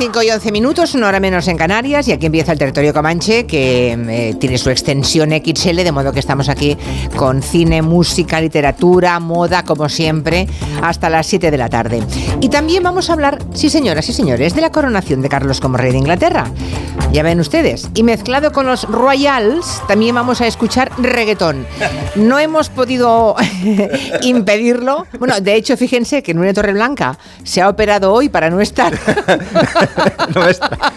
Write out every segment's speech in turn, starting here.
5 y 11 minutos, una hora menos en Canarias, y aquí empieza el territorio Comanche, que eh, tiene su extensión XL, de modo que estamos aquí con cine, música, literatura, moda, como siempre, hasta las 7 de la tarde. Y también vamos a hablar, sí señoras y señores, de la coronación de Carlos como rey de Inglaterra. Ya ven ustedes. Y mezclado con los Royals, también vamos a escuchar reggaetón. No hemos podido impedirlo. Bueno, de hecho, fíjense que Nuria Torreblanca se ha operado hoy para no estar. no está.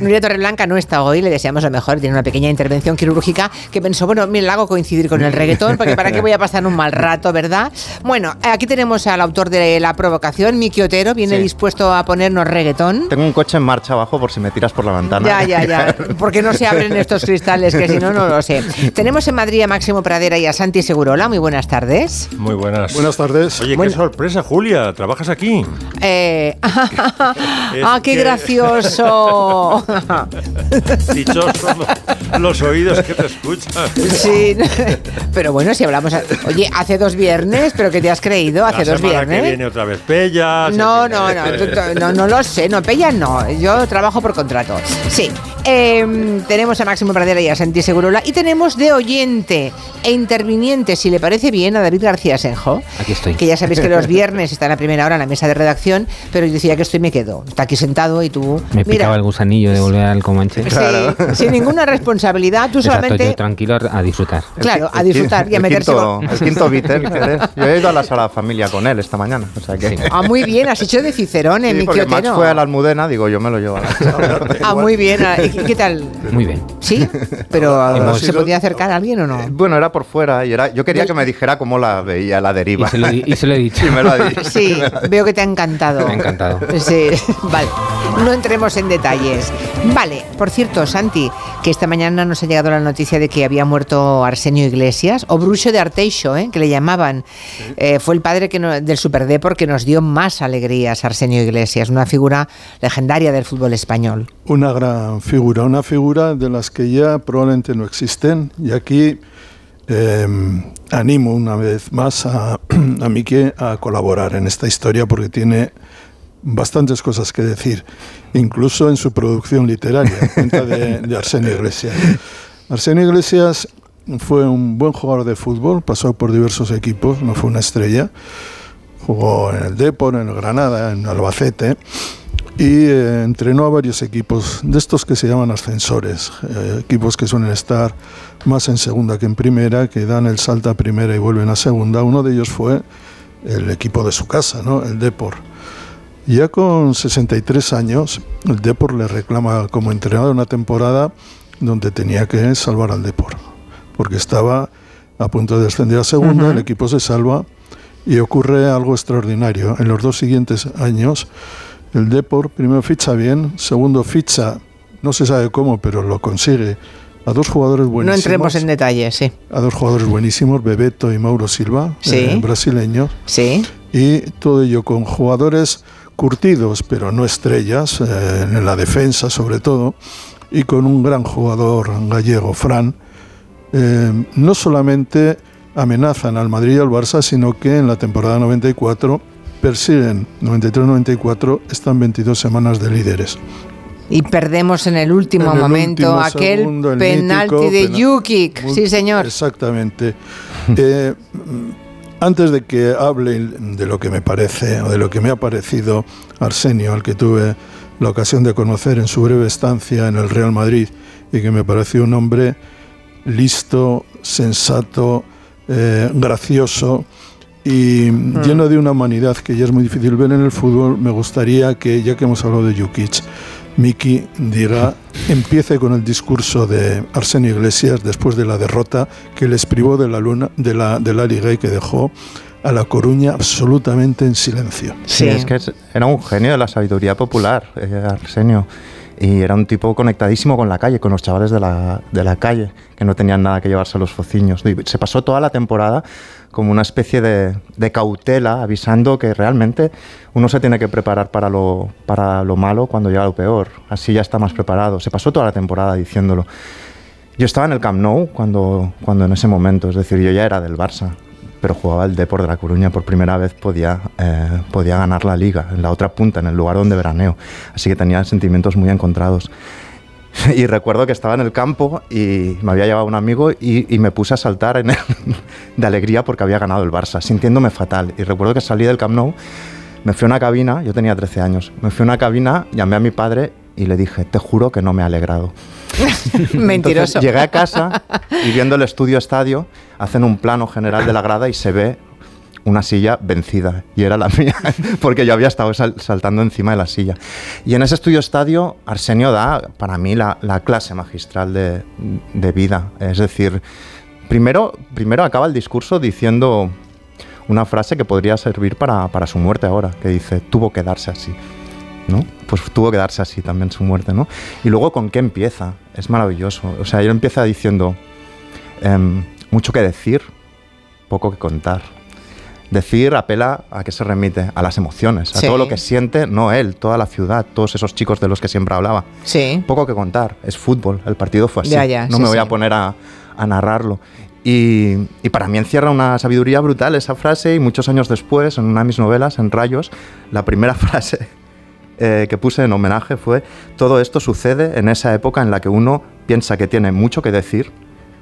Nuria Torreblanca no está hoy, le deseamos lo mejor, tiene una pequeña intervención quirúrgica que pensó, bueno, me la hago coincidir con el reggaetón, porque para qué voy a pasar un mal rato, ¿verdad? Bueno, aquí tenemos al autor de la provocación, Miki Otero, viene Sí. dispuesto a ponernos reggaetón. Tengo un coche en marcha abajo por si me tiras por la ventana. Ya, ya, ya. Porque no se abren estos cristales, que si no, no lo sé. Tenemos en Madrid a Máximo Pradera y a Santi Segurola. Muy buenas tardes. Muy buenas. Buenas tardes. Oye, Bueno. qué sorpresa, Julia. ¿Trabajas aquí? Eh, ¡Ah, qué que- gracioso! Dichosos los, los oídos que te escuchan. Sí, pero bueno, si hablamos. a- Oye, hace dos viernes, ¿pero qué te has creído? Hace La dos semana que viernes. viene otra vez Pella. No, no, no, tú- no, no lo sé, no, Pella no, yo trabajo por contrato. Sí, em, tenemos a Máximo Pradera y a Santi Segurola y tenemos de oyente e interviniente, si le parece bien, a David García Senjo. Aquí estoy. Que ya sabéis que los viernes está en la primera hora en la mesa de redacción, pero yo decía que estoy y me quedo. Está aquí sentado y tú... Me picaba el gusanillo de volver al Comanche. Sí, sin ninguna responsabilidad, tú Exacto, solamente... yo tranquilo a disfrutar. Claro, a El disfrutar y a quinto- meterse... El con- quinto, el quinto eres. Yo he ido a la sala familia con él esta mañana. O sea que. Ah, muy bien, has hecho de Cicerone, Sí, mi porque Max fue a la almudena, digo, yo me lo llevo a la sala. Ah, muy bien. ah, ¿y ¿Qué, tal? Muy bien. ¿Sí? Pero ¿se sido- podía acercar a alguien o no? Bueno, era por fuera y era. Yo quería que me dijera cómo la veía la Y deriva. se lo, y se lo he dicho. Sí, me lo ha dicho. Sí, veo que te ha encantado. Me ha encantado. Sí, vale. No entremos en Vale, por cierto, Santi, que esta mañana nos ha llegado la noticia de que había muerto Arsenio Iglesias, o Brucho de Arteixo, ¿eh? que le llamaban. Eh, fue el padre que no- del Superdepor que nos dio más alegrías, Arsenio Iglesias, una figura legendaria del fútbol español. Una gran figura, una figura de las que ya probablemente no existen. Y aquí eh, animo una vez más a, a Miki a colaborar en esta historia porque tiene bastantes cosas que decir, incluso en su producción literaria, en cuenta de, de Arsenio Iglesias. Arsenio Iglesias fue un buen jugador de fútbol, pasó por diversos equipos, no fue una estrella. Jugó en el Depor, en el Granada, en Albacete y eh, entrenó a varios equipos de estos que se llaman ascensores, eh, equipos que suelen estar más en segunda que en primera, que dan el salto a primera y vuelven a segunda. Uno de ellos fue el equipo de su casa, ¿no? el Depor. Ya con 63 años, el Depor le reclama como entrenador una temporada donde tenía que salvar al Depor, porque estaba a punto de descender a segunda, el equipo se salva y ocurre algo extraordinario. En los dos siguientes años, el Depor primero ficha bien, segundo ficha, no se sabe cómo, pero lo consigue, a dos jugadores No buenísimos. entremos en detalles, sí. A dos jugadores buenísimos, Bebeto y Mauro Silva, Sí. eh, brasileños Sí. y todo ello con jugadores curtidos, pero no estrellas, eh, en la defensa sobre todo, y con un gran jugador gallego, Fran, eh, no solamente amenazan al Madrid y al Barça, sino que en la temporada 94 persiguen, 93-94, están 22 semanas de líderes. Y perdemos en el último En el momento último aquel segundo, penalti mítico de pena- Jukic. Sí, señor. Exactamente. Eh, antes de que hable de lo que me parece o de lo que me ha parecido Arsenio, al que tuve la ocasión de conocer en su breve estancia en el Real Madrid y que me pareció un hombre listo, sensato, eh, gracioso y lleno de una humanidad que ya es muy difícil ver en el fútbol, me gustaría que, ya que hemos hablado de Jukic, Miki diga, empiece con el discurso de Arsenio Iglesias después de la derrota que les privó de la, luna, de la, de la Liga y que dejó a La Coruña absolutamente en silencio. Sí, es que era un genio de la sabiduría popular, eh, Arsenio. Y era un tipo conectadísimo con la calle, con los chavales de la, de la calle, que no tenían nada que llevarse a los fociños. Se pasó toda la temporada como una especie de, de cautela, avisando que realmente uno se tiene que preparar para lo, para lo malo cuando llega lo peor. Así ya está más preparado. Se pasó toda la temporada diciéndolo. Yo estaba en el Camp Nou cuando, cuando en ese momento, es decir, yo ya era del Barça. pero jugaba el Depor de La Coruña. Por primera vez podía, eh, podía ganar la liga, en la otra punta, en el lugar donde veraneo. Así que tenía sentimientos muy encontrados. Y recuerdo que estaba en el campo y me había llevado un amigo y, y me puse a saltar en el- de alegría porque había ganado el Barça, sintiéndome fatal. Y recuerdo que salí del Camp Nou, me fui a una cabina, yo tenía 13 años, me fui a una cabina, llamé a mi padre y le dije, te juro que no me he alegrado. Mentiroso. Entonces, llegué a casa y viendo el estudio estadio, hacen un plano general de la grada y se ve una silla vencida y era la mía porque yo había estado sal- saltando encima de la silla y en ese estudio estadio Arsenio da para mí la, la clase magistral de, de vida es decir primero primero acaba el discurso diciendo una frase que podría servir para, para su muerte ahora que dice tuvo que darse así ¿no? Pues tuvo que darse así también su muerte, ¿no? Y luego con qué empieza, es maravilloso. O sea, él empieza diciendo em, mucho que decir, poco que contar. Decir apela a qué se remite, a las emociones, a Sí. todo lo que siente, no él, toda la ciudad, todos esos chicos de los que siempre hablaba. Sí. Poco que contar, es fútbol, el partido fue así. Ya, ya, no sí, me voy a poner a, a narrarlo. Y, y para mí encierra una sabiduría brutal esa frase y muchos años después, en una de mis novelas, en Rayos, la primera frase eh, que puse en homenaje fue, todo esto sucede en esa época en la que uno piensa que tiene mucho que decir,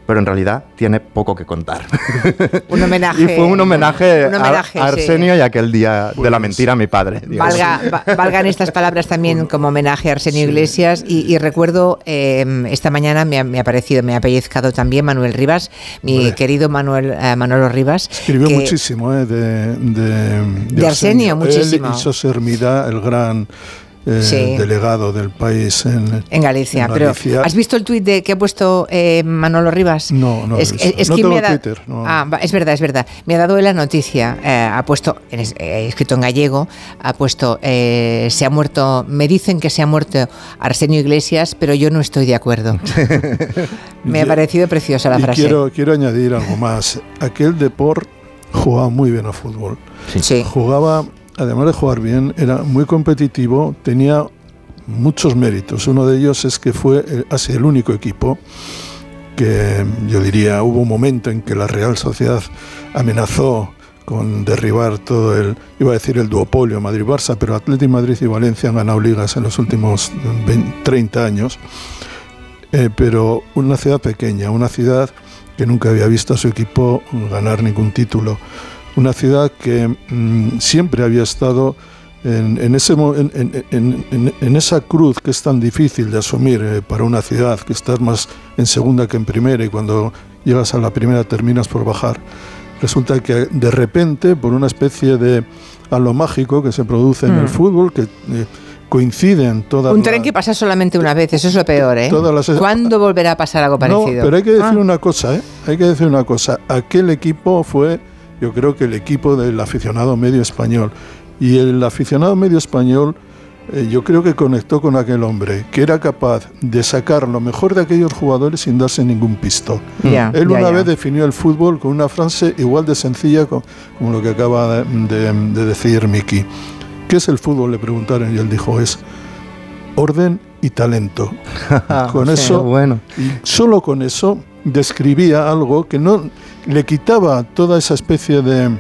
pero en realidad tiene poco que contar. Un homenaje. y fue un homenaje, Un homenaje, a, a sí. Arsenio y aquel día de la mentira a mi padre. Valga, va- valgan estas palabras también como homenaje a Arsenio Iglesias y, y recuerdo eh, esta mañana me ha, me ha aparecido, me ha pellizcado también Manuel Rivas, mi querido Manuel eh, Manolo Rivas. Escribió que- muchísimo eh, de, de, De Arsenio, muchísimo. Él y José Hermida, el gran eh, Sí. delegado del país en, En Galicia, en pero Galicia. ¿has visto el tuit de que ha puesto eh, Manolo Rivas? No, no es, visto. es No que tengo me ha dado- Twitter, no. Ah, va, es verdad, es verdad. Me ha dado la noticia, eh, ha puesto, eh, escrito en gallego, ha puesto, eh, se ha muerto, me dicen que se ha muerto Arsenio Iglesias, pero yo no estoy de acuerdo. me ha parecido preciosa la y frase. quiero, quiero añadir algo más. Aquel Deport jugaba muy bien a fútbol. Sí. Jugaba, además de jugar bien, era muy competitivo, tenía muchos méritos. Uno de ellos es que fue así el único equipo que yo diría hubo un momento en que la Real Sociedad amenazó con derribar todo el, iba a decir el duopolio Madrid-Barça, pero Atlético Madrid y Valencia han ganado ligas en los últimos 20, 30 años. Eh, pero una ciudad pequeña, una ciudad que nunca había visto a su equipo ganar ningún título, una ciudad que mm, siempre había estado en, en ese, en, en- en- en- en esa cruz que es tan difícil de asumir eh, para una ciudad, que estás más en segunda que en primera y cuando llegas a la primera terminas por bajar. Resulta que de repente, por una especie de halo mágico que se produce en Mm. el fútbol, que eh, coinciden todas Un tren que pasa solamente una vez, eso es lo peor, ¿eh? Todas las- ¿Cuándo volverá a pasar algo parecido? No, pero hay que decir Ah, una cosa, ¿eh? Hay que decir una cosa. Aquel equipo fue, yo creo que el equipo del aficionado medio español. Y el aficionado medio español, eh, yo creo que conectó con aquel hombre, que era capaz de sacar lo mejor de aquellos jugadores sin darse ningún pisto. ya, Él ya, una ya. vez definió el fútbol con una frase igual de sencilla co- como lo que acaba de, de- de decir Miki. ¿Qué es el fútbol? Le preguntaron y él dijo es orden y talento. con Sí, eso bueno. y solo con eso describía algo que no le quitaba toda esa especie de,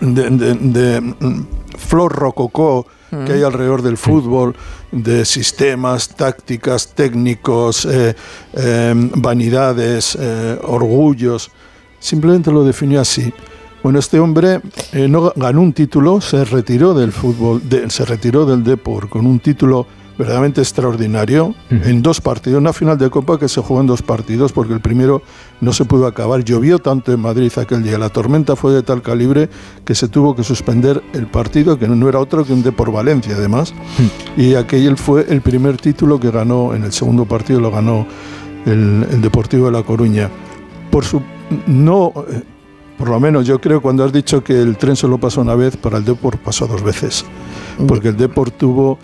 de, de- de, mm, flor rococó que hay alrededor del fútbol, de sistemas, tácticas, técnicos, eh, eh, vanidades, eh, orgullos. Simplemente lo definió así. Bueno, este hombre eh, no ganó un título, se retiró del fútbol, se retiró del Depor con un título verdaderamente extraordinario en dos partidos, una final de Copa que se jugó en dos partidos porque el primero no se pudo acabar. Llovió tanto en Madrid aquel día, la tormenta fue de tal calibre que se tuvo que suspender el partido, que no era otro que un Depor Valencia además, y aquel fue el primer título que ganó, en el segundo partido lo ganó el, el Deportivo de La Coruña. Por su no eh, por lo menos yo creo cuando has dicho que el tren solo pasó una vez, para el Depor pasó dos veces. Porque el Depor tuvo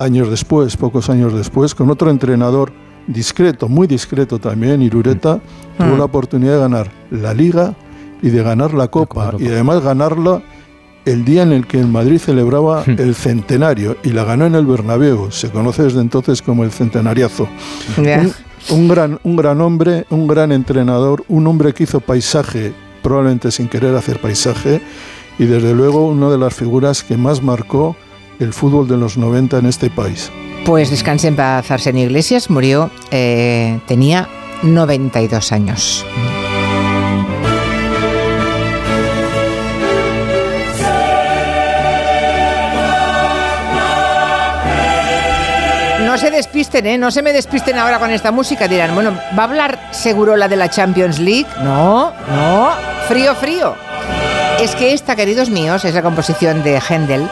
años después, pocos años después, con otro entrenador discreto, muy discreto también, Irureta, tuvo Mm. la oportunidad de ganar la Liga y de ganar la Copa. Copa. Y además ganarla el día en el que el Madrid celebraba el centenario y la ganó en el Bernabéu. Se conoce desde entonces como el centenariazo. Ya. Un, un gran, un gran hombre, un gran entrenador, un hombre que hizo paisaje probablemente sin querer hacer paisaje y desde luego una de las figuras que más marcó el fútbol de los 90 en este país. Pues descanse en paz Arsenio Iglesias, murió, eh, tenía 92 años. No se despisten, ¿eh? No se me despisten ahora con esta música. Dirán, bueno, ¿va a hablar seguro la de la Champions League? No, no, frío, frío. Es que esta, queridos míos, es la composición de Händel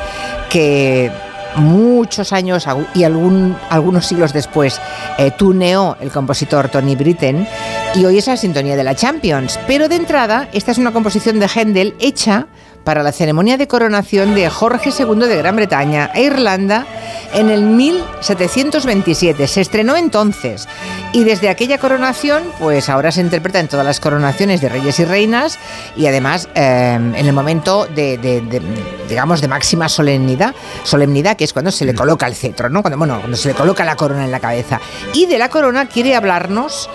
que muchos años y algunos siglos después eh, tuneó el compositor Tony Britten y hoy es la sintonía de la Champions. Pero de entrada, esta es una composición de Händel hecha para la ceremonia de coronación de Jorge II de Gran Bretaña e Irlanda en el 1727. Se estrenó entonces y desde aquella coronación, pues ahora se interpreta en todas las coronaciones de reyes y reinas y además eh, en el momento de, de- digamos, de máxima solemnidad, solemnidad que es cuando se le coloca el cetro, ¿no? Cuando, bueno, cuando se le coloca la corona en la cabeza. Y de la corona quiere hablarnos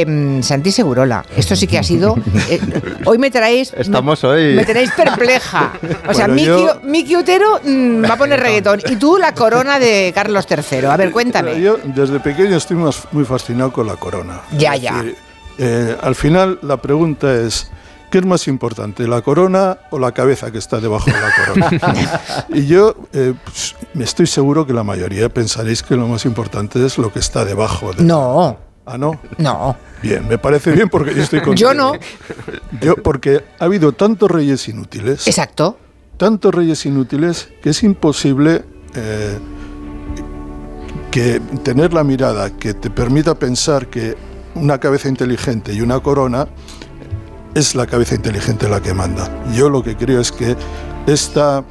em, Santi Segurola. Esto sí que ha sido. eh, hoy me traéis. Estamos me, hoy- Me tenéis perpleja. O sea, Bueno, Miki, yo- Miki Otero mm, va a poner reggaetón. Y tú la corona de Carlos III. A ver, cuéntame. Yo desde pequeño estoy más- muy fascinado con la corona. Ya, Es ya. decir, eh, al final la pregunta es, ¿qué es más importante, la corona o la cabeza que está debajo de la corona? y yo eh, pues, me estoy seguro que la mayoría pensaréis que lo más importante es lo que está debajo. De No, Ah, no. no. Bien, me parece bien porque yo estoy contigo. Yo no. Yo, porque ha habido tantos reyes inútiles Exacto. tantos reyes inútiles que es imposible eh, que tener la mirada que te permita pensar que una cabeza inteligente y una corona es la cabeza inteligente la que manda. Yo lo que creo es que esta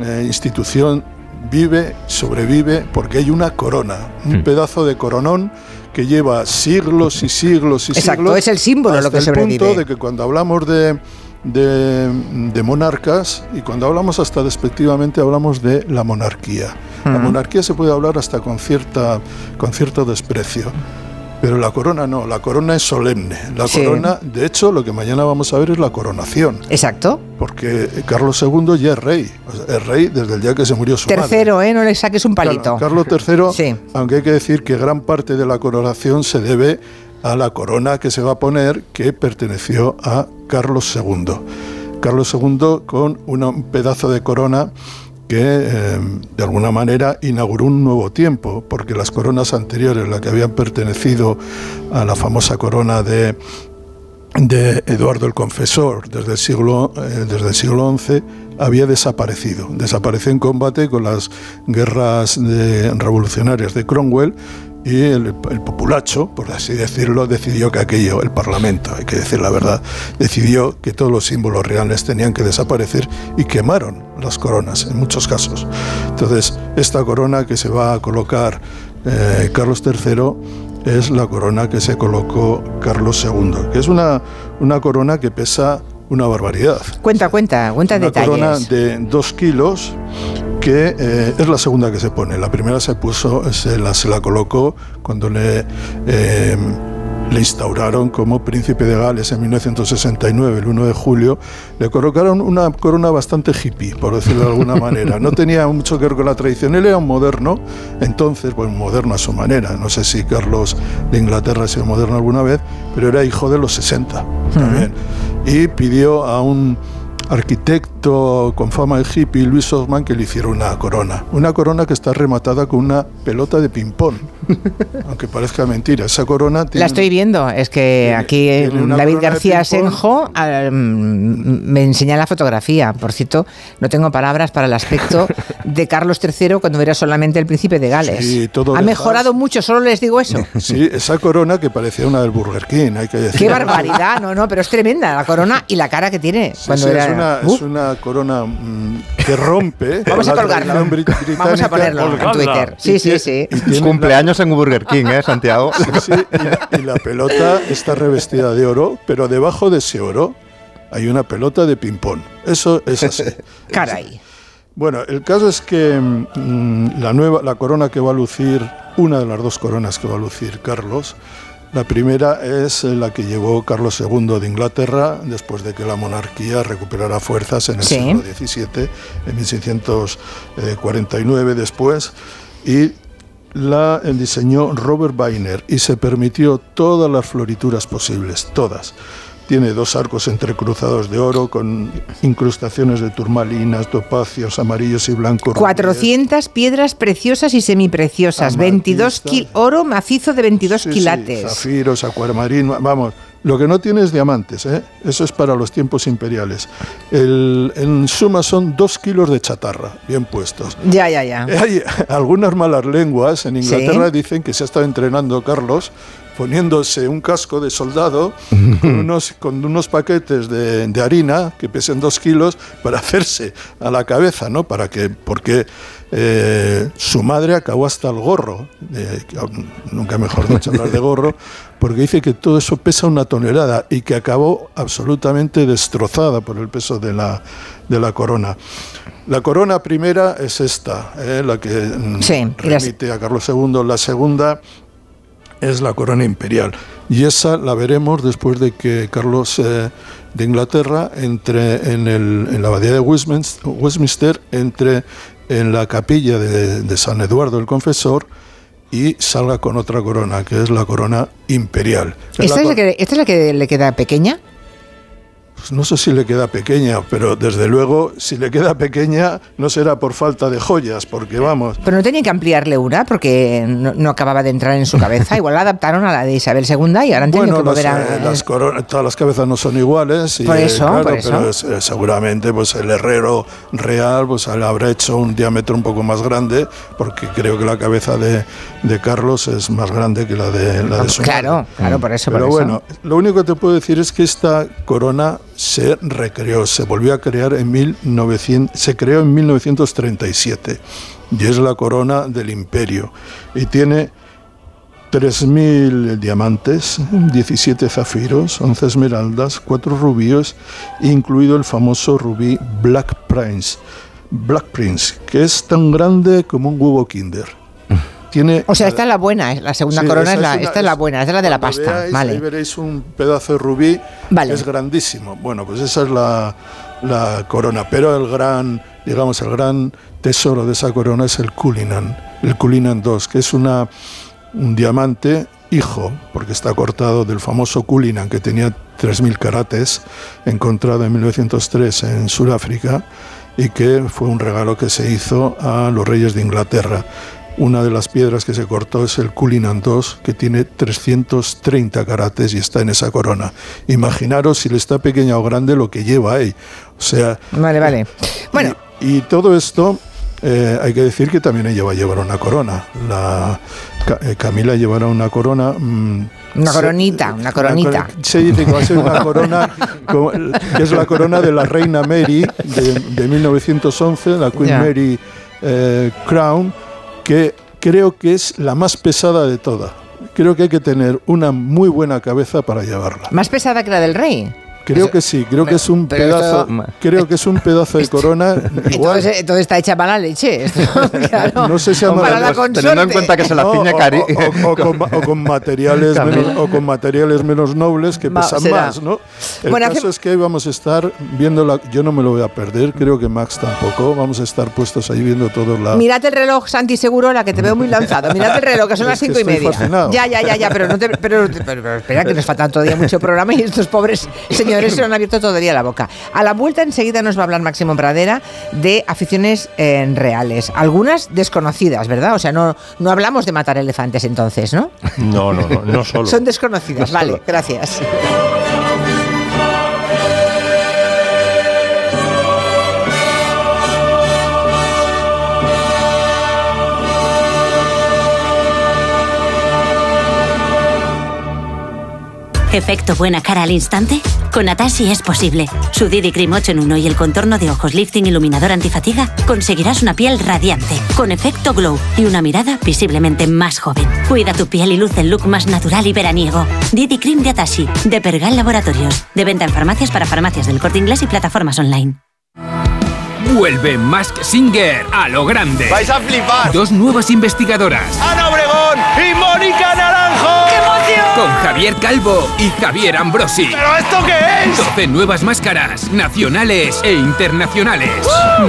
eh, institución vive, sobrevive, porque hay una corona, un Hmm. pedazo de coronón que lleva siglos y siglos y Exacto, siglos. es el símbolo lo hasta que el sobrevive. punto de que cuando hablamos de, de, de monarcas y cuando hablamos hasta despectivamente hablamos de la monarquía. La monarquía se puede hablar hasta con, cierta, con cierto desprecio. Pero la corona no, la corona es solemne. La Sí. corona, de hecho, lo que mañana vamos a ver es la coronación, Exacto. porque Carlos II ya es rey, o sea, es rey desde el día que se murió su madre. Tercero, ¿eh? No le saques un palito. Carlos III, Sí. aunque hay que decir que gran parte de la coronación se debe a la corona que se va a poner que perteneció a Carlos II. Carlos II con un pedazo de corona que eh, de alguna manera inauguró un nuevo tiempo, porque las coronas anteriores, las que habían pertenecido a la famosa corona de, Eduardo el Confesor desde el siglo, eh, desde el siglo XI había desaparecido. Desapareció en combate con las guerras revolucionarias de Cromwell y el, el populacho, por así decirlo, decidió que aquello, el Parlamento, hay que decir la verdad, decidió que todos los símbolos reales tenían que desaparecer y quemaron las coronas en muchos casos. Entonces, esta corona que se va a colocar eh, Carlos III es la corona que se colocó Carlos II, que es una, una corona que pesa una barbaridad. Cuenta, cuenta, cuenta una detalles. corona de dos kilos que eh, es la segunda que se pone. La primera se puso, se la, se la colocó cuando le, eh, le instauraron como príncipe de Gales en 1969, el 1 de julio. Le colocaron una corona bastante hippie, por decirlo de alguna manera. No tenía mucho que ver con la tradición. Él era un moderno, entonces, pues moderno a su manera. No sé si Carlos de Inglaterra ha sido moderno alguna vez, pero era hijo de los 60 también. Y pidió a un arquitecto con fama de hippie, Luis Osman, que le hiciera una corona. Una corona que está rematada con una pelota de ping-pong. Aunque parezca mentira, esa corona tiene. La estoy viendo, es que Tiene- aquí eh, tiene una David García. Senjo ah, mm, me enseña la fotografía. Por cierto, no tengo palabras para el aspecto de Carlos III cuando era solamente el príncipe de Gales. Sí, todo ha mejorado mucho, solo les digo eso. Sí, esa corona que parecía una del Burger King, hay que decir. Qué barbaridad, no, no, pero es tremenda la corona y la cara que tiene Sí, cuando sí, era. es, una, Uh, es una corona mm, que rompe. Vamos a colgarlo. Vamos a ponerlo en. Twitter. Sí, sí, sí. y en Burger King, ¿eh, Santiago? sí, y, la, y la pelota está revestida de oro, pero debajo de ese oro hay una pelota de ping-pong. Eso es así. Caray. Bueno, el caso es que mm, la nueva, la corona que va a lucir, una de las dos coronas que va a lucir Carlos, La primera es eh, la que llevó Carlos II de Inglaterra después de que la monarquía recuperara fuerzas en el Sí. siglo XVII, en 1649 después, y la diseñó Robert Weiner y se permitió todas las florituras posibles, todas. Tiene dos arcos entrecruzados de oro con incrustaciones de turmalinas, topacios, amarillos y blancos. rubíes. 400 piedras preciosas y semipreciosas, 22 Amatista. kil oro macizo de 22 Sí, sí, quilates. zafiros, acuarmarín, vamos. Lo que no tiene es diamantes, ¿eh? eso es para los tiempos imperiales. El- en suma son dos kilos de chatarra, bien puestos. ya, ya, ya. Hay algunas malas lenguas en Inglaterra Sí. dicen que se ha estado entrenando Carlos poniéndose un casco de soldado con unos, con unos paquetes de, de harina que pesen dos kilos para hacerse a la cabeza, ¿no? Para que, porque eh, su madre acabó hasta el gorro, eh, nunca mejor dicho hablar de gorro, porque dice que todo eso pesa una tonelada y que acabó absolutamente destrozada por el peso de la, de la corona. La corona primera es esta, eh, la que mm, Sí, remite a Carlos II. La segunda es la corona imperial. Y esa la veremos después de que Carlos eh, de Inglaterra entre en, el- en la abadía de Westminster, Westminster, entre en la capilla de, de San Eduardo el Confesor y salga con otra corona, que es la corona imperial. Es ¿Esta la es, la que, ¿Esta es la que le queda pequeña? Pues no sé si le queda pequeña, pero desde luego si le queda pequeña no será por falta de joyas, porque vamos, Pero no tenía que ampliarle una porque no, no acababa de entrar en su cabeza. Igual la adaptaron a la de Isabel II y ahora han tenido Bueno, que las, volver a... eh, las coronas- todas las cabezas no son iguales. Y, Por eso, claro, por eso. Pero es, eh, seguramente pues, el herrero real pues, le habrá hecho un diámetro un poco más grande, porque creo que la cabeza de, de Carlos es más grande que la de, la de su Claro, madre. claro, por eso. Pero por eso. bueno, lo único que te puedo decir es que esta corona se recreó, se volvió a crear en 1900, se creó en 1937 y es la corona del imperio y tiene 3.000 diamantes, 17 zafiros, 11 esmeraldas, 4 rubíes, incluido el famoso rubí Black Prince, Black Prince, que es tan grande como un huevo Kinder. Tiene O sea, esta es la buena, es la segunda Sí, corona es la, una- esta es la buena, es la de la pasta. veáis, Ahí vale. veréis un pedazo de rubí Vale. que es grandísimo. Bueno, pues esa es la, la corona. Pero el gran, digamos, el gran tesoro de esa corona es el Cullinan, el Cullinan II, que es una, un diamante hijo, porque está cortado del famoso Cullinan, que tenía 3.000 carates, encontrado en 1903 en Sudáfrica, y que fue un regalo que se hizo a los reyes de Inglaterra. Una de las piedras que se cortó es el Cullinan II, que tiene 330 carates y está en esa corona. Imaginaros si le está pequeña o grande lo que lleva ahí. O sea, Vale, vale. Bueno, y, y todo esto, eh, hay que decir que también ella va a llevar una corona. La, eh, Camila llevará una corona. mm, Una se- coronita, una coronita. cor- Se dice que va a ser una corona, que es la corona de la reina Mary de, de 1911, la Queen Ya. Mary eh, Crown, que creo que es la más pesada de todas. Creo que hay que tener una muy buena cabeza para llevarla. más pesada que la del rey. Creo que sí, creo que es un pedazo, esto- creo que es un pedazo de corona. igual- Entonces, entonces está hecha mala leche. esto, claro. No sé si para la Pues, teniendo en cuenta que se la No, ciñe o- cari. o, o- o con, o con materiales menos, o con materiales menos nobles que pesan será. más, ¿no? El Bueno, caso hace- es que hoy vamos a estar viendo la, yo no me lo voy a perder, creo que Max tampoco, vamos a estar puestos ahí viendo todos la Mirad el reloj, Santi Seguro, la que te veo muy lanzado. Mirad el reloj, que son las que cinco y media. fascinado. Ya, ya, ya, ya, pero, no te- pero, pero- pero espera, que nos falta todavía mucho programa y estos pobres señores se lo han abierto todavía la boca. A la vuelta enseguida nos va a hablar Máximo Pradera de aficiones eh, reales. Algunas desconocidas, ¿verdad? O sea, no, no hablamos de matar elefantes entonces, ¿no? No, no, no, no solo. Son desconocidas, vale, gracias. ¿Efecto buena cara al instante? Con Atashi es posible. Su Didi Cream 8 en 1 y el contorno de ojos lifting iluminador antifatiga conseguirás una piel radiante, con efecto glow y una mirada visiblemente más joven. Cuida tu piel y luce el look más natural y veraniego. Didi Cream de Atashi, de Pergal Laboratorios. De venta en farmacias para farmacias del corte inglés y plataformas online. Vuelve Mask Singer a lo grande. ¡Vais a flipar! Dos nuevas investigadoras. ¡Ana Obregón y Mónica Naranjo! Con Javier Calvo y Javier Ambrosi. ¿Pero esto qué es? 12 nuevas máscaras, nacionales e internacionales.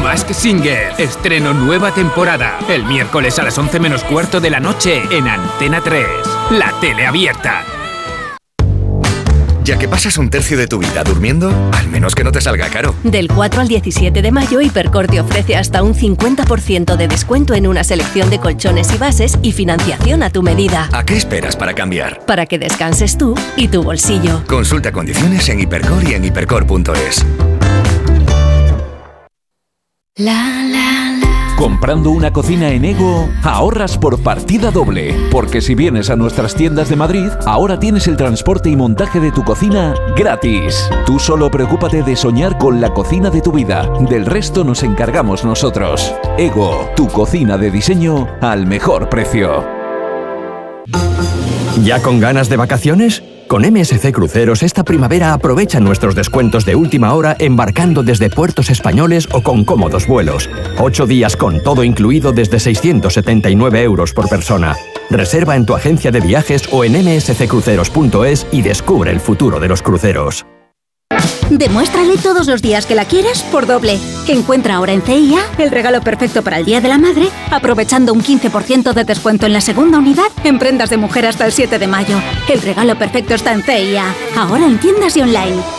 Mask Singer, estreno nueva temporada. El miércoles a las 11 menos cuarto de la noche en Antena 3. La tele abierta. Ya que pasas un tercio de tu vida durmiendo, al menos que no te salga caro. Del 4 al 17 de mayo, Hipercor te ofrece hasta un 50% de descuento en una selección de colchones y bases y financiación a tu medida. ¿A qué esperas para cambiar? Para que descanses tú y tu bolsillo. Consulta condiciones en Hipercor y en hipercor.es. Comprando una cocina en Ego, ahorras por partida doble. Porque si vienes a nuestras tiendas de Madrid, ahora tienes el transporte y montaje de tu cocina gratis. Tú solo preocúpate de soñar con la cocina de tu vida. Del resto nos encargamos nosotros. Ego, tu cocina de diseño al mejor precio. ¿Ya con ganas de vacaciones? Con MSC Cruceros esta primavera aprovecha nuestros descuentos de última hora embarcando desde puertos españoles o con cómodos vuelos. Ocho días con todo incluido desde 679 euros por persona. Reserva en tu agencia de viajes o en msccruceros.es y descubre el futuro de los cruceros. Demuéstrale todos los días que la quieres por doble. Encuentra ahora en CIA el regalo perfecto para el Día de la Madre, aprovechando un 15% de descuento en la segunda unidad en prendas de mujer hasta el 7 de mayo. El regalo perfecto está en CIA, ahora en tiendas y online.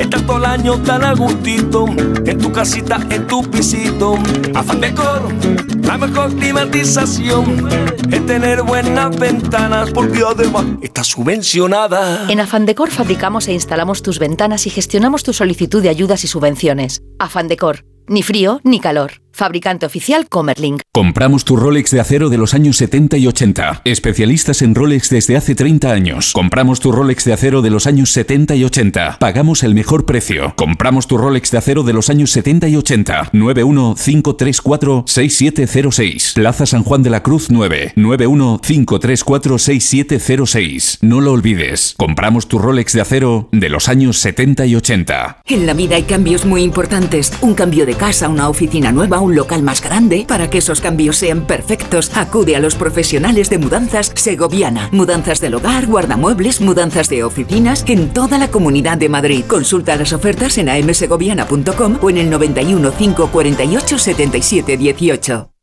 Estás todo el año tan a gustito, en tu casita, en tu pisito. Afán la mejor climatización es tener buenas ventanas, porque además está subvencionada. En Afán Decor fabricamos e instalamos tus ventanas y gestionamos tu solicitud de ayudas y subvenciones. Afán Decor, ni frío ni calor. Fabricante oficial Comerlink. Compramos tu Rolex de acero de los años 70 y 80. Especialistas en Rolex desde hace 30 años. Compramos tu Rolex de acero de los años 70 y 80. Pagamos el mejor precio. Compramos tu Rolex de acero de los años 70 y 80. 915346706. Plaza San Juan de la Cruz 9. 915346706. No lo olvides. Compramos tu Rolex de acero de los años 70 y 80. En la vida hay cambios muy importantes. Un cambio de casa, una oficina nueva, un local más grande. Para que esos cambios sean perfectos, acude a los profesionales de mudanzas Segoviana. Mudanzas del hogar, guardamuebles, mudanzas de oficinas en toda la comunidad de Madrid. Consulta las ofertas en amsegoviana.com o en el 91 548 77 18.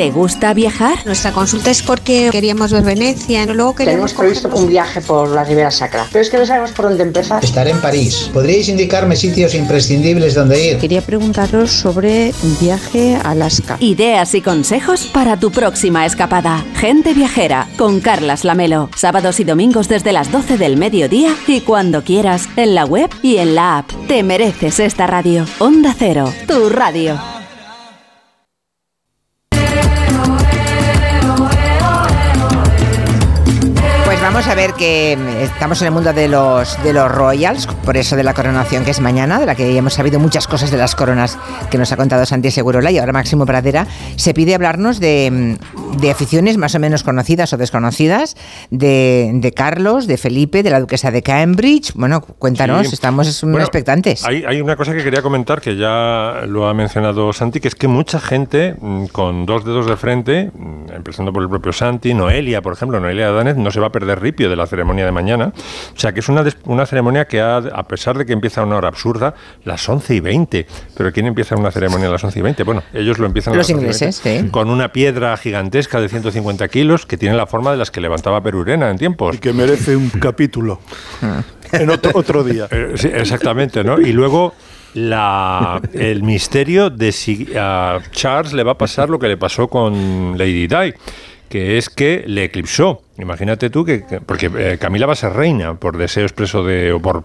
¿Te gusta viajar? Nuestra consulta es porque queríamos ver Venecia, luego queremos... Tenemos previsto un viaje por la Ribera Sacra, pero es que no sabemos por dónde empezar. Estaré en París. ¿Podríais indicarme sitios imprescindibles donde ir? Quería preguntaros sobre un viaje a Alaska. Ideas y consejos para tu próxima escapada. Gente viajera con Carlas Lamelo. Sábados y domingos desde las 12 del mediodía y cuando quieras en la web y en la app. Te mereces esta radio. Onda Cero, tu radio. Vamos a ver que estamos en el mundo de los, de los royals, por eso de la coronación que es mañana, de la que hemos sabido muchas cosas de las coronas que nos ha contado Santi Segurola y ahora Máximo Pradera. Se pide hablarnos de, de aficiones más o menos conocidas o desconocidas de, de, Carlos, de Felipe, de la duquesa de Cambridge. Bueno, cuéntanos, Sí. estamos Bueno, expectantes. Hay, hay una cosa que quería comentar que ya lo ha mencionado Santi, que es que mucha gente mm, con dos dedos de frente, mm, empezando por el propio Santi, Noelia, por ejemplo, Noelia Danez, no se va a perder ripio de la ceremonia de mañana. O sea, que es una, una ceremonia que, ha, a pesar de que empieza a una hora absurda, las 11 y 20. Pero ¿quién empieza una ceremonia a las 11 y 20? Bueno, ellos lo empiezan a Los las 11 y ingleses, 20, sí. Con una piedra gigantesca de 150 kilos que tiene la forma de las que levantaba Perurena en tiempos. Y que merece un capítulo en otro, otro día. Eh, sí, exactamente, ¿no? Y luego la, el misterio de si a Charles le va a pasar lo que le pasó con Lady Di, que es que le eclipsó. Imagínate tú que, que- porque eh, Camila va a ser reina por deseo expreso de o por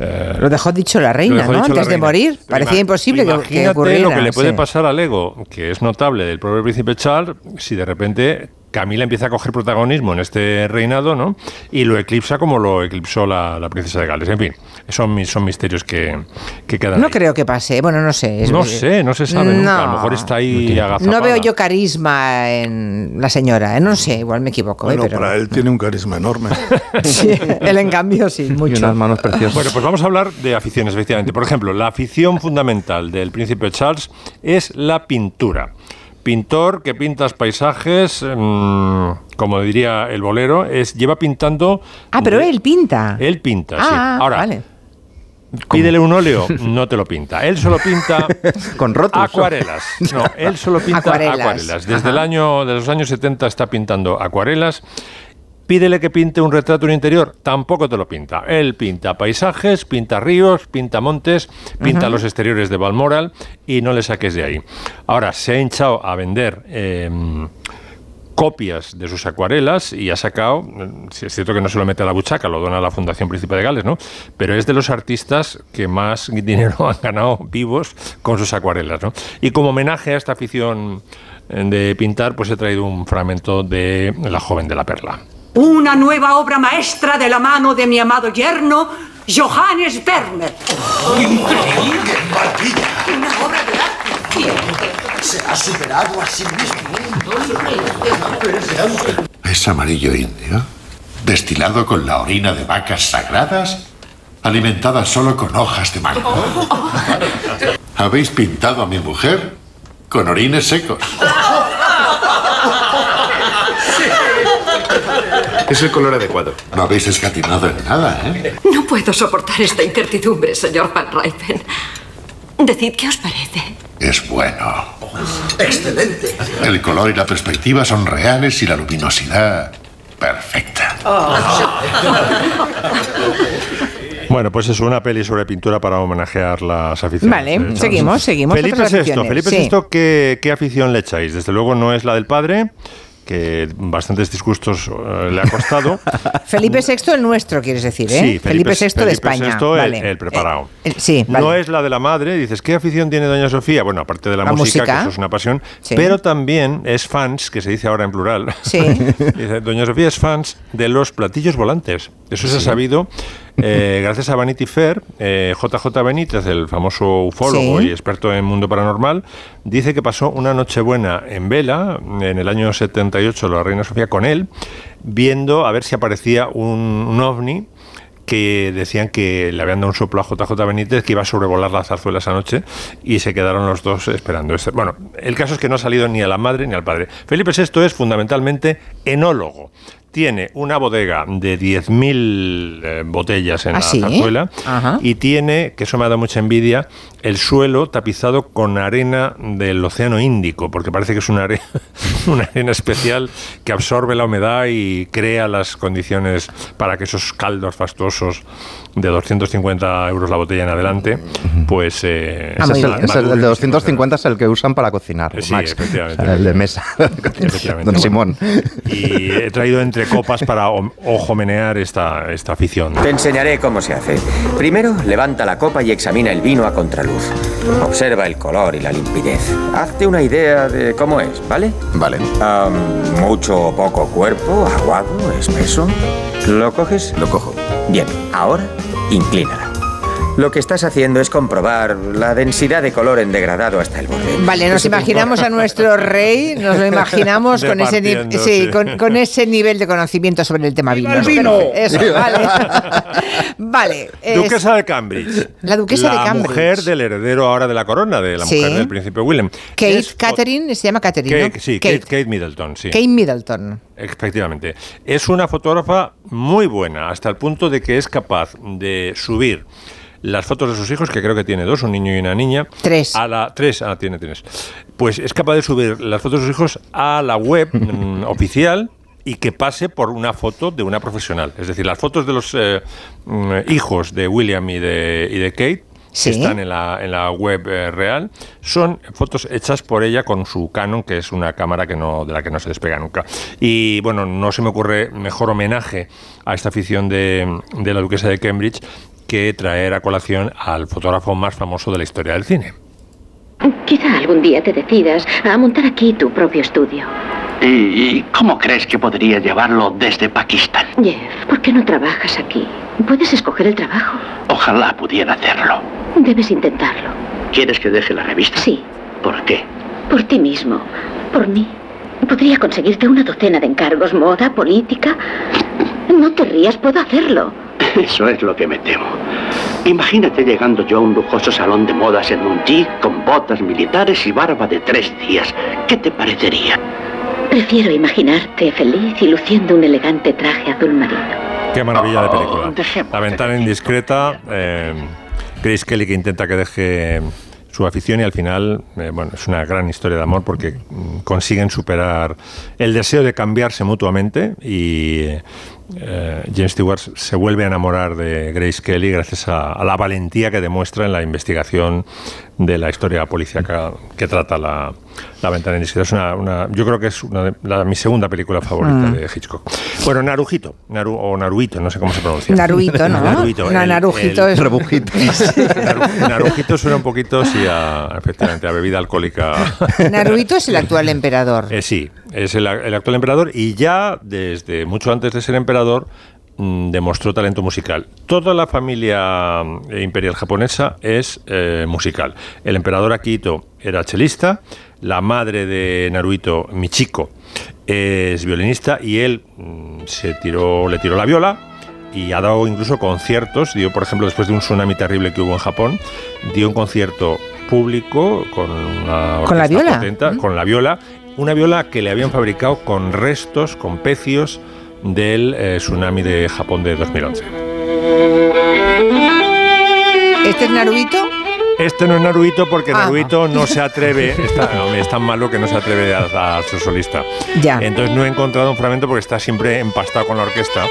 eh, Lo dejó dicho la reina, ¿no? Antes de morir. Parecía ima- imposible que, que ocurriera. lo que le puede sí. pasar al ego, que es notable del propio príncipe Charles, si de repente Camila empieza a coger protagonismo en este reinado, ¿no? Y lo eclipsa como lo eclipsó la, la princesa de Gales. En fin, son, mis- son misterios que, que quedan No ahí. creo que pase, bueno, no sé. es- No sé, no se sabe nunca. A lo No. mejor está ahí agazapada. No veo yo carisma en la señora, ¿eh? no sé, igual me equivoco. ¿eh? Bueno, pero... para él tiene un carisma enorme. Sí, él en cambio sí, mucho. unas manos preciosas. Bueno, pues vamos a hablar de aficiones, efectivamente. Por ejemplo, la afición fundamental del príncipe Charles es la pintura. Pintor que pintas paisajes, mm, como diría el bolero, es lleva pintando. Ah, pero él pinta. Él pinta, sí. Ah, Ahora, vale. pídele un óleo, no te lo pinta. Él solo pinta Con rotos. acuarelas. No, él solo pinta Acuarelas. acuarelas. Desde Ajá. el año de los años 70 está pintando acuarelas. Pídele que pinte un retrato en interior, tampoco te lo pinta. Él pinta paisajes, pinta ríos, pinta montes, pinta los exteriores de Balmoral y no le saques de ahí. Ahora, se ha hinchado a vender eh, copias de sus acuarelas y ha sacado, si es cierto que no se lo mete a la buchaca, lo dona a la Fundación Príncipe de Gales, ¿no? Pero es de los artistas que más dinero han ganado vivos con sus acuarelas, ¿no? Y como homenaje a esta afición eh, de pintar, pues he traído un fragmento de La joven de la perla. Una nueva obra maestra de la mano de mi amado yerno, Johannes Vermeer. ¡Increíble! ¡Maravilla! Una obra de arte. Se ha superado a sí mismo. ¿Es amarillo indio? ¿Destilado con la orina de vacas sagradas? ¿Alimentada solo con hojas de mango? ¿Habéis pintado a mi mujer con orines secos? Es el color adecuado. No habéis escatimado en nada, ¿eh? No puedo soportar esta incertidumbre, señor Van Ruypen. Decid qué os parece. Es bueno. ¡Excelente! El color y la perspectiva son reales y la luminosidad perfecta. Bueno, pues es una peli sobre pintura para homenajear las aficiones. Vale, Charles. seguimos, seguimos, Felipe VI, Felipe sí. VI, ¿qué, ¿qué afición le echáis? Desde luego no es la del padre, que bastantes disgustos eh, le ha costado. Felipe VI el nuestro, quieres decir, ¿eh? Sí, Felipe, VI de Felipe España. VI, el- vale. el, preparado. Eh, eh, sí, vale. No es la de la madre, dices, ¿qué afición tiene doña Sofía? Bueno, aparte de la, La música, música. que eso es una pasión, Sí. pero también es fans, que se dice ahora en plural. Sí. Dice, doña Sofía es fans de los platillos volantes. Eso se ha sabido eh, gracias a Vanity Fair. eh, JJ Benítez, el famoso ufólogo Sí. y experto en mundo paranormal, dice que pasó una nochebuena en vela en el año 78, la reina Sofía, con él, viendo a ver si aparecía un, un ovni que decían que le habían dado un soplo a JJ Benítez que iba a sobrevolar la zarzuela esa noche y se quedaron los dos esperando. Este- Bueno, el caso es que no ha salido ni a la madre ni al padre. Felipe VI es fundamentalmente enólogo. Tiene una bodega de 10.000 eh, botellas en ¿Ah, la sí? zarzuela Ajá. y tiene, que eso me ha dado mucha envidia, el suelo tapizado con arena del Océano Índico, porque parece que es una arena, una arena especial que absorbe la humedad y crea las condiciones para que esos caldos fastuosos de 250 euros la botella en adelante, pues... eh, Ese es el, es el- el de maduren. 250 es el que usan para cocinar, Sí, Max. efectivamente. O sea, el de mesa. Efectivamente. Don Simón. Y he traído entre copas para ojomenear esta, esta afición. Te enseñaré cómo se hace. Primero, levanta la copa y examina el vino a contraluz. Observa el color y la limpidez. Hazte una idea de cómo es, ¿vale? Vale. mucho o poco cuerpo, aguado, espeso. ¿Lo coges? Lo cojo. Bien, ahora inclínala. Lo que estás haciendo es comprobar la densidad de color en degradado hasta el borde. Vale, nos imaginamos a nuestro rey, nos lo imaginamos con ese, sí, sí. Con, con ese nivel de conocimiento sobre el tema vino. el vino! Eso, vale. vale. es- Duquesa de Cambridge. La duquesa de La Cambridge. mujer del heredero ahora de la corona, de la Sí. mujer del príncipe William. Kate Es- Catherine, se llama Catherine, Kate- ¿no? sí, Kate, Kate Middleton, sí. Kate Middleton. Efectivamente. Es una fotógrafa muy buena, hasta el punto de que es capaz de subir las fotos de sus hijos, que creo que tiene dos, un niño y una niña. Tres. A la, tres, ah, tiene tres. Pues es capaz de subir las fotos de sus hijos a la web mm, oficial y que pase por una foto de una profesional. Es decir, las fotos de los eh, mm, hijos de William y de, y de Kate Sí. que están en la, en la web eh, real, son fotos hechas por ella con su Canon, que es una cámara que no, de la que no se despega nunca. Y bueno, no se me ocurre mejor homenaje a esta afición de, de la duquesa de Cambridge que traer a colación al fotógrafo más famoso de la historia del cine. Quizá algún día te decidas a montar aquí tu propio estudio. ¿Y, y cómo crees que podría llevarlo desde Pakistán? Jeff, ¿por qué no trabajas aquí? Puedes escoger el trabajo. Ojalá pudiera hacerlo. Debes intentarlo. ¿Quieres que deje la revista? Sí. ¿Por qué? Por ti mismo. Por mí. Podría conseguirte una docena de encargos, moda, política. No te rías, puedo hacerlo. Eso es lo que me temo. Imagínate llegando yo a un lujoso salón de modas en un jeep con botas militares y barba de tres días. ¿Qué te parecería? Prefiero imaginarte feliz y luciendo un elegante traje azul marino. Qué maravilla de película. Oh. La ventana indiscreta. eh, Grace Kelly que intenta que deje su afición y al final, eh, bueno, es una gran historia de amor porque mm, consiguen superar el deseo de cambiarse mutuamente y eh, James Stewart se vuelve a enamorar de Grace Kelly gracias a, a la valentía que demuestra en la investigación de la historia policíaca que trata la, la ventana indiscreta. Es una, una- yo creo que es una de- la- mi segunda película favorita Mm. de Hitchcock. Bueno, Narujito, Naru, o Naruito, no sé cómo se pronuncia. Naruito, ¿no? Naruito, No, el- Narujito el- es- Rebujito. Naru- Narujito suena un poquito, sí, a, efectivamente, a bebida alcohólica. Naruhito es el actual emperador. Eh, sí, es el, el actual emperador y ya desde mucho antes de ser emperador demostró talento musical. Toda la familia eh, imperial japonesa es eh, musical. El emperador Akihito era chelista, la madre de Naruhito, Michiko, es violinista y él mm, se tiró, le tiró la viola y ha dado incluso conciertos. Dio, por ejemplo, después de un tsunami terrible que hubo en Japón, dio un concierto público con una ¿Con la viola? potente, con la viola, una viola que le habían fabricado con restos, con pecios del eh, tsunami de Japón de 2011. ¿Este es Naruhito? Este no es Naruhito porque Ah. Naruhito no se atreve, está, es tan malo que no se atreve a, a ser solista. Ya. Entonces no he encontrado un fragmento porque está siempre empastado con la orquesta.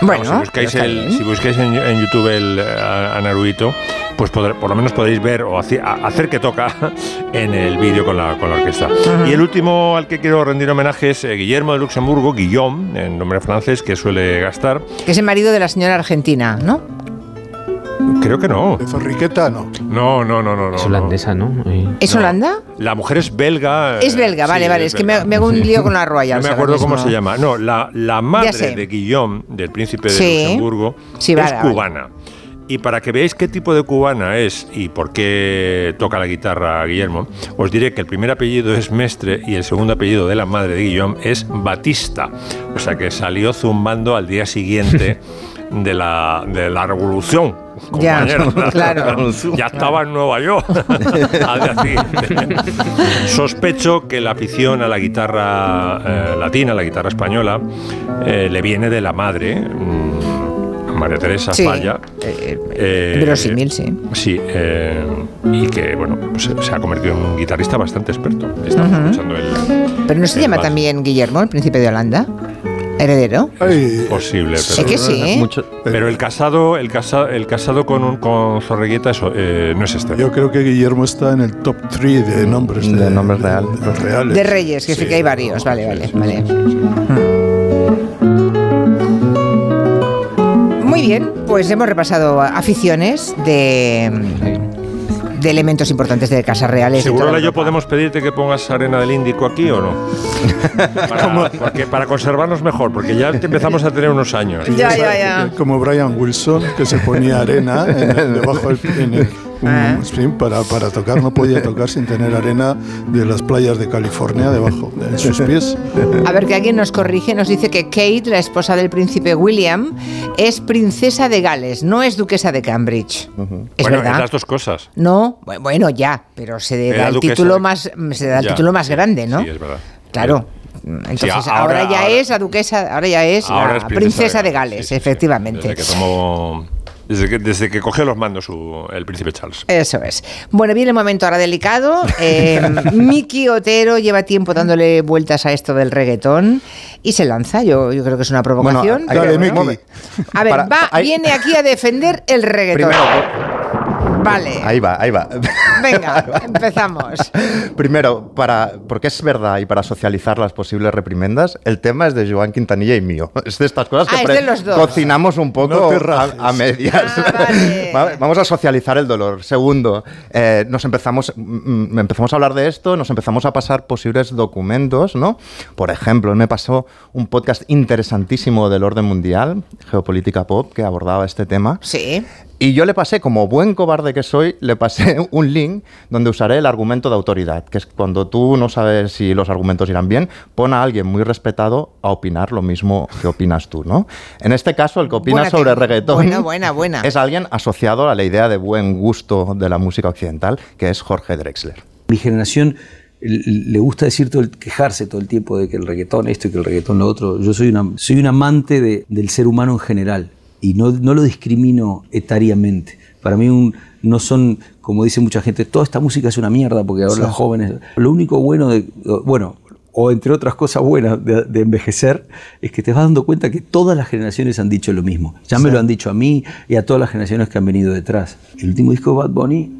Bueno, si buscáis, el- si buscáis en, en YouTube el, a, a Naruhito, pues podré- por lo menos podéis ver o hacer que toca en el vídeo con la, con la orquesta. Y el último al que quiero rendir homenaje es eh, Guillermo de Luxemburgo, Guillaume, en nombre francés, que suele gastar. Que es el marido de la señora argentina, ¿no? Creo que no. De Zorriqueta, no. No, no, no, no. Es holandesa, ¿no? Eh, ¿Es Holanda? La mujer es belga. Es belga, vale, sí, vale. Es, que me, me hago un lío con la Royal. No me acuerdo cómo se llama. No, la, la madre de Guillaume, del príncipe de Sí. Luxemburgo, Sí, es vale, vale. Y para que veáis qué tipo de cubana es y por qué toca la guitarra Guillermo, os diré que el primer apellido es Mestre y el segundo apellido de la madre de Guillaume es Batista. O sea que salió zumbando al día siguiente de la, de la revolución. Ya, claro. Ya estaba en Nueva York. Sospecho que la afición a la guitarra eh, latina, a la guitarra española, eh, le viene de la madre, mm, María Teresa Sí, Falla. eh, Eh, verosímil, sí. Sí, eh, y que bueno, pues, se- se ha convertido en un guitarrista bastante experto. Estamos Ujú. escuchando el. Pero no se llama también Guillermo, el príncipe de Holanda. ¿Heredero? Posible, Es pero, que sí. pero el casado, el casado, el casado con un, con Zorreguieta eso, eh, no es este. Yo creo que Guillermo está en el top 3 de nombres de, nombres real. los reales. De Reyes, que sí que hay varios. Vale, vale, vale. Bien, pues hemos repasado aficiones de, de elementos importantes de casas reales. de ¿Seguro yo podemos pedirte que pongas arena del Índico aquí o no? Para, porque, para conservarnos mejor, porque ya empezamos a tener unos años. Y ya sabes, Como Brian Wilson, que se ponía arena en el- debajo del en el- un- Ah. sí, para, para tocar, no podía tocar sin tener arena de las playas de California debajo de sus pies. A ver, que alguien nos corrige, nos dice que Kate, la esposa del príncipe William, es princesa de Gales, no es duquesa de Cambridge. Es bueno, verdad. es las dos cosas. No, Bu- bueno, ya, pero se Era da el título de- más se da el Ya, título más grande, ¿no? Sí, es verdad. Claro. Entonces Sí, ahora, ahora- ya ahora- es la duquesa, ahora ya es Ahora la es princesa, de Gales, efectivamente. Desde que tomó. Desde que, desde que cogió los mandos su- el príncipe Charles. Eso es. Bueno, viene el momento ahora delicado. Eh, Miki Otero lleva tiempo dándole vueltas a esto del reggaetón y se lanza. Yo, yo creo que es una provocación. Bueno, pero dale. Miki. A ver, Para- va, hay- viene aquí a defender el reggaetón. Primero, Vale. Ahí va, ahí va. Venga, empezamos. Primero, para, porque es verdad y para socializar las posibles reprimendas, el tema es de Joan Quintanilla y mío. Es de estas cosas Ah, que es de los dos. cocinamos un poco No a, medias. Va- Vamos a socializar el dolor. Segundo, eh, nos empezamos, mm, mm, empezamos a hablar de esto, nos empezamos a pasar posibles documentos, ¿no? Por ejemplo, me pasó un podcast interesantísimo del orden mundial, Geopolítica Pop, que abordaba este tema. Sí. Y yo le pasé, como buen cobarde que soy, le pasé un link donde usaré el argumento de autoridad, que es cuando tú no sabes si los argumentos irán bien, pon a alguien muy respetado a opinar lo mismo que opinas tú, ¿no? En este caso, el que opina Buena sobre reggaetón Buena, buena, buena. es alguien asociado a la idea de buen gusto de la música occidental, que es Jorge Drexler. Mi generación le gusta decir todo el- quejarse todo el tiempo de que el reggaetón esto y que el reggaetón lo otro. Yo soy, una, soy un amante de- del ser humano en general y no, no lo discrimino etariamente. Para mí un- no son, como dice mucha gente, toda esta música es una mierda porque ahora Sí. los jóvenes... Lo único bueno de... Bueno, o entre otras cosas buenas de, de envejecer, es que te vas dando cuenta que todas las generaciones han dicho lo mismo. Ya me lo han dicho a mí y a todas las generaciones que han venido detrás. El último disco de Bad Bunny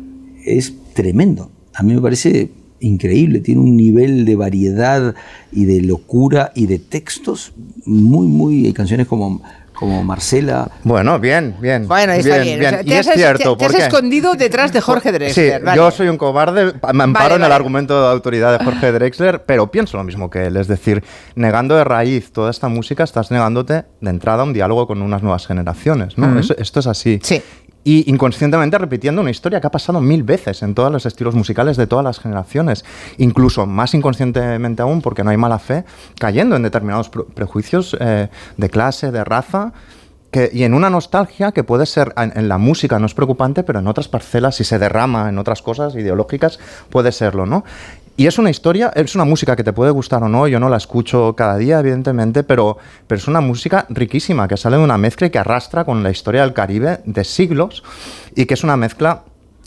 es tremendo. A mí me parece increíble, tiene un nivel de variedad y de locura y de textos muy, muy... Hay canciones como, como Marcela. Bueno, bien, bien. Bueno, está bien. O sea, Y es cierto, te- te has escondido detrás de Jorge Sí, Drexler. vale. yo soy un cobarde, me amparo Vale, en el argumento de autoridad de Jorge Drexler, pero pienso lo mismo que él. Es decir, negando de raíz toda esta música, estás negándote de entrada un diálogo con unas nuevas generaciones. ¿no? Eso- esto es así. Y inconscientemente repitiendo una historia que ha pasado mil veces en todos los estilos musicales de todas las generaciones, incluso más inconscientemente aún, porque no hay mala fe, cayendo en determinados prejuicios eh, de clase, de raza, y en una nostalgia que puede ser en la música no es preocupante, pero en otras parcelas, si se derrama en otras cosas ideológicas, puede serlo, ¿no? Y es una historia, es una música que te puede gustar o no, yo no la escucho cada día, evidentemente, pero, pero es una música riquísima, que sale de una mezcla y que arrastra con la historia del Caribe de siglos y que es una mezcla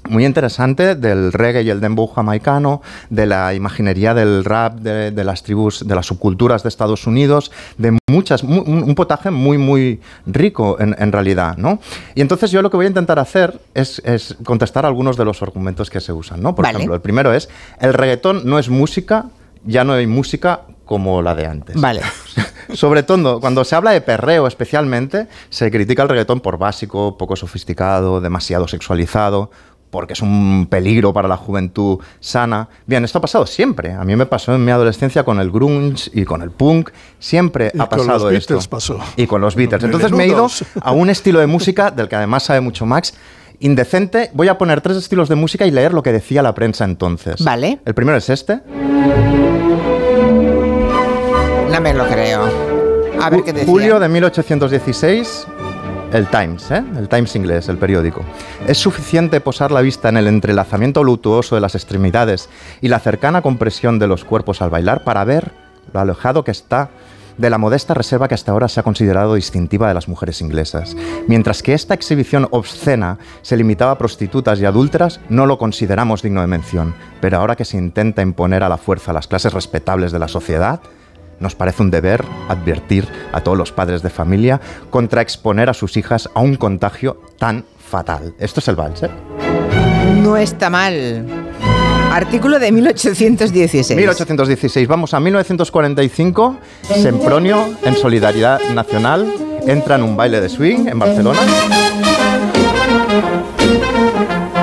muy interesante del reggae y el dembow jamaicano, de la imaginería del rap de, de las tribus, de las subculturas de Estados Unidos, de muchas, mu- un, un potaje muy, muy rico en, en realidad, ¿no? Y entonces yo lo que voy a intentar hacer es, es contestar algunos de los argumentos que se usan, ¿no? Por Vale. ejemplo, el primero es, el reggaetón no es música, ya no hay música como la de antes. Vale. Sobre todo, cuando se habla de perreo especialmente, se critica el reggaetón por básico, poco sofisticado, demasiado sexualizado, porque es un peligro para la juventud sana. Bien, esto ha pasado siempre. A mí me pasó en mi adolescencia con el grunge y con el punk. Siempre Y ha con los pasado esto. Beatles pasó. Y con los Beatles. Entonces me he ido a un estilo de música del que además sabe mucho Max. Indecente, voy a poner tres estilos de música y leer lo que decía la prensa entonces. Vale. El primero es este. No me lo creo. A ver qué decía. Julio de 1816, el Times, ¿eh? el Times inglés, el periódico. Es suficiente posar la vista en el entrelazamiento voluptuoso de las extremidades y la cercana compresión de los cuerpos al bailar para ver lo alejado que está de la modesta reserva que hasta ahora se ha considerado distintiva de las mujeres inglesas. Mientras que esta exhibición obscena se limitaba a prostitutas y adúlteras, no lo consideramos digno de mención. Pero ahora que se intenta imponer a la fuerza a las clases respetables de la sociedad, nos parece un deber advertir a todos los padres de familia contra exponer a sus hijas a un contagio tan fatal. Esto es el vals, ¿eh? No está mal. Artículo de 1816. 1816. Vamos a 1945. Sempronio, en solidaridad nacional, entra en un baile de swing en Barcelona.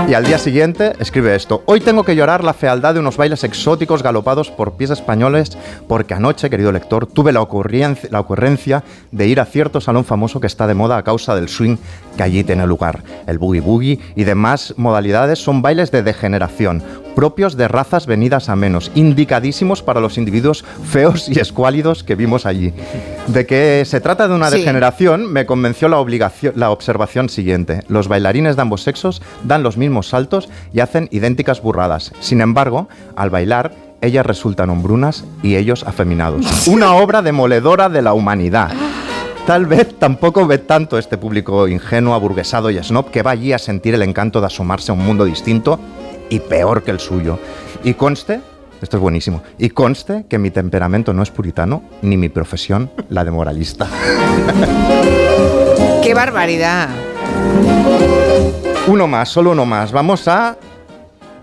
Y al día siguiente escribe esto. Hoy tengo que llorar la fealdad de unos bailes exóticos galopados por pies españoles porque anoche, querido lector, tuve la ocurrencia, la ocurrencia de ir a cierto salón famoso que está de moda a causa del swing que allí tiene lugar. El boogie boogie y demás modalidades son bailes de degeneración, propios de razas venidas a menos, indicadísimos para los individuos feos y escuálidos que vimos allí. De que se trata de una Sí. degeneración me convenció la, obligación, la observación siguiente. Los bailarines de ambos sexos dan los mismos saltos y hacen idénticas burradas. Sin embargo, al bailar, ellas resultan hombrunas y ellos afeminados. Una obra demoledora de la humanidad. Tal vez tampoco ve tanto este público ingenuo, aburguesado y snob que va allí a sentir el encanto de asomarse a un mundo distinto y peor que el suyo. Y conste, esto es buenísimo, y conste que mi temperamento no es puritano, ni mi profesión la de moralista. ¡Qué barbaridad! Uno más, solo uno más. Vamos a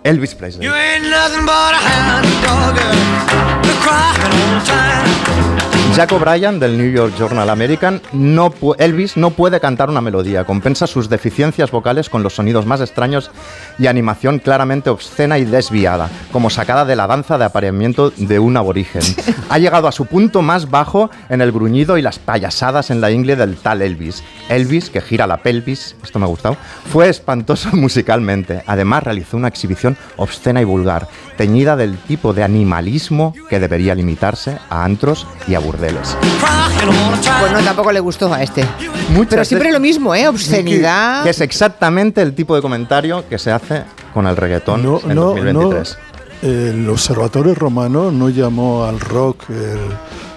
Elvis Presley. You ain't nothing but a hound dog, Jack O'Brien del New York Journal American, no Elvis no puede cantar una melodía, compensa sus deficiencias vocales con los sonidos más extraños y animación claramente obscena y desviada, como sacada de la danza de apareamiento de un aborigen. Ha llegado a su punto más bajo en el gruñido y las payasadas en la ingle del tal Elvis. Elvis, que gira la pelvis, esto me ha gustado, fue espantoso musicalmente. Además realizó una exhibición obscena y vulgar, teñida del tipo de animalismo que debería limitarse a antros y a burdeles. Pues no, tampoco le gustó a este. Pero siempre lo mismo, ¿eh? Obscenidad. Que es exactamente el tipo de comentario que se hace con el reggaetón No, en no, 2023. no. El Observatorio Romano no llamó al rock el-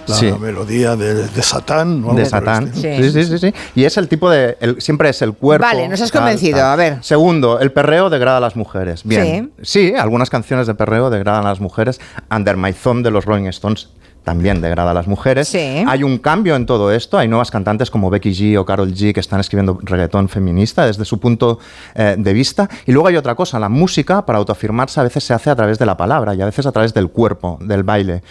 la Sí. melodía de, de Satán. o algo de Satán. Sí. sí, sí, sí. Y es el tipo de. el- siempre es el cuerpo. Vale, nos has tal, convencido, tal. a ver. Segundo, el perreo degrada a las mujeres. Bien. Sí. algunas canciones de perreo degradan a las mujeres. Under My Thumb de los Rolling Stones también degrada a las mujeres. Hay un cambio en todo esto. Hay nuevas cantantes como Becky G o Carol G que están escribiendo reggaetón feminista desde su punto eh, de vista. Y luego hay otra cosa. La música, para autoafirmarse, a veces se hace a través de la palabra y a veces a través del cuerpo, del baile.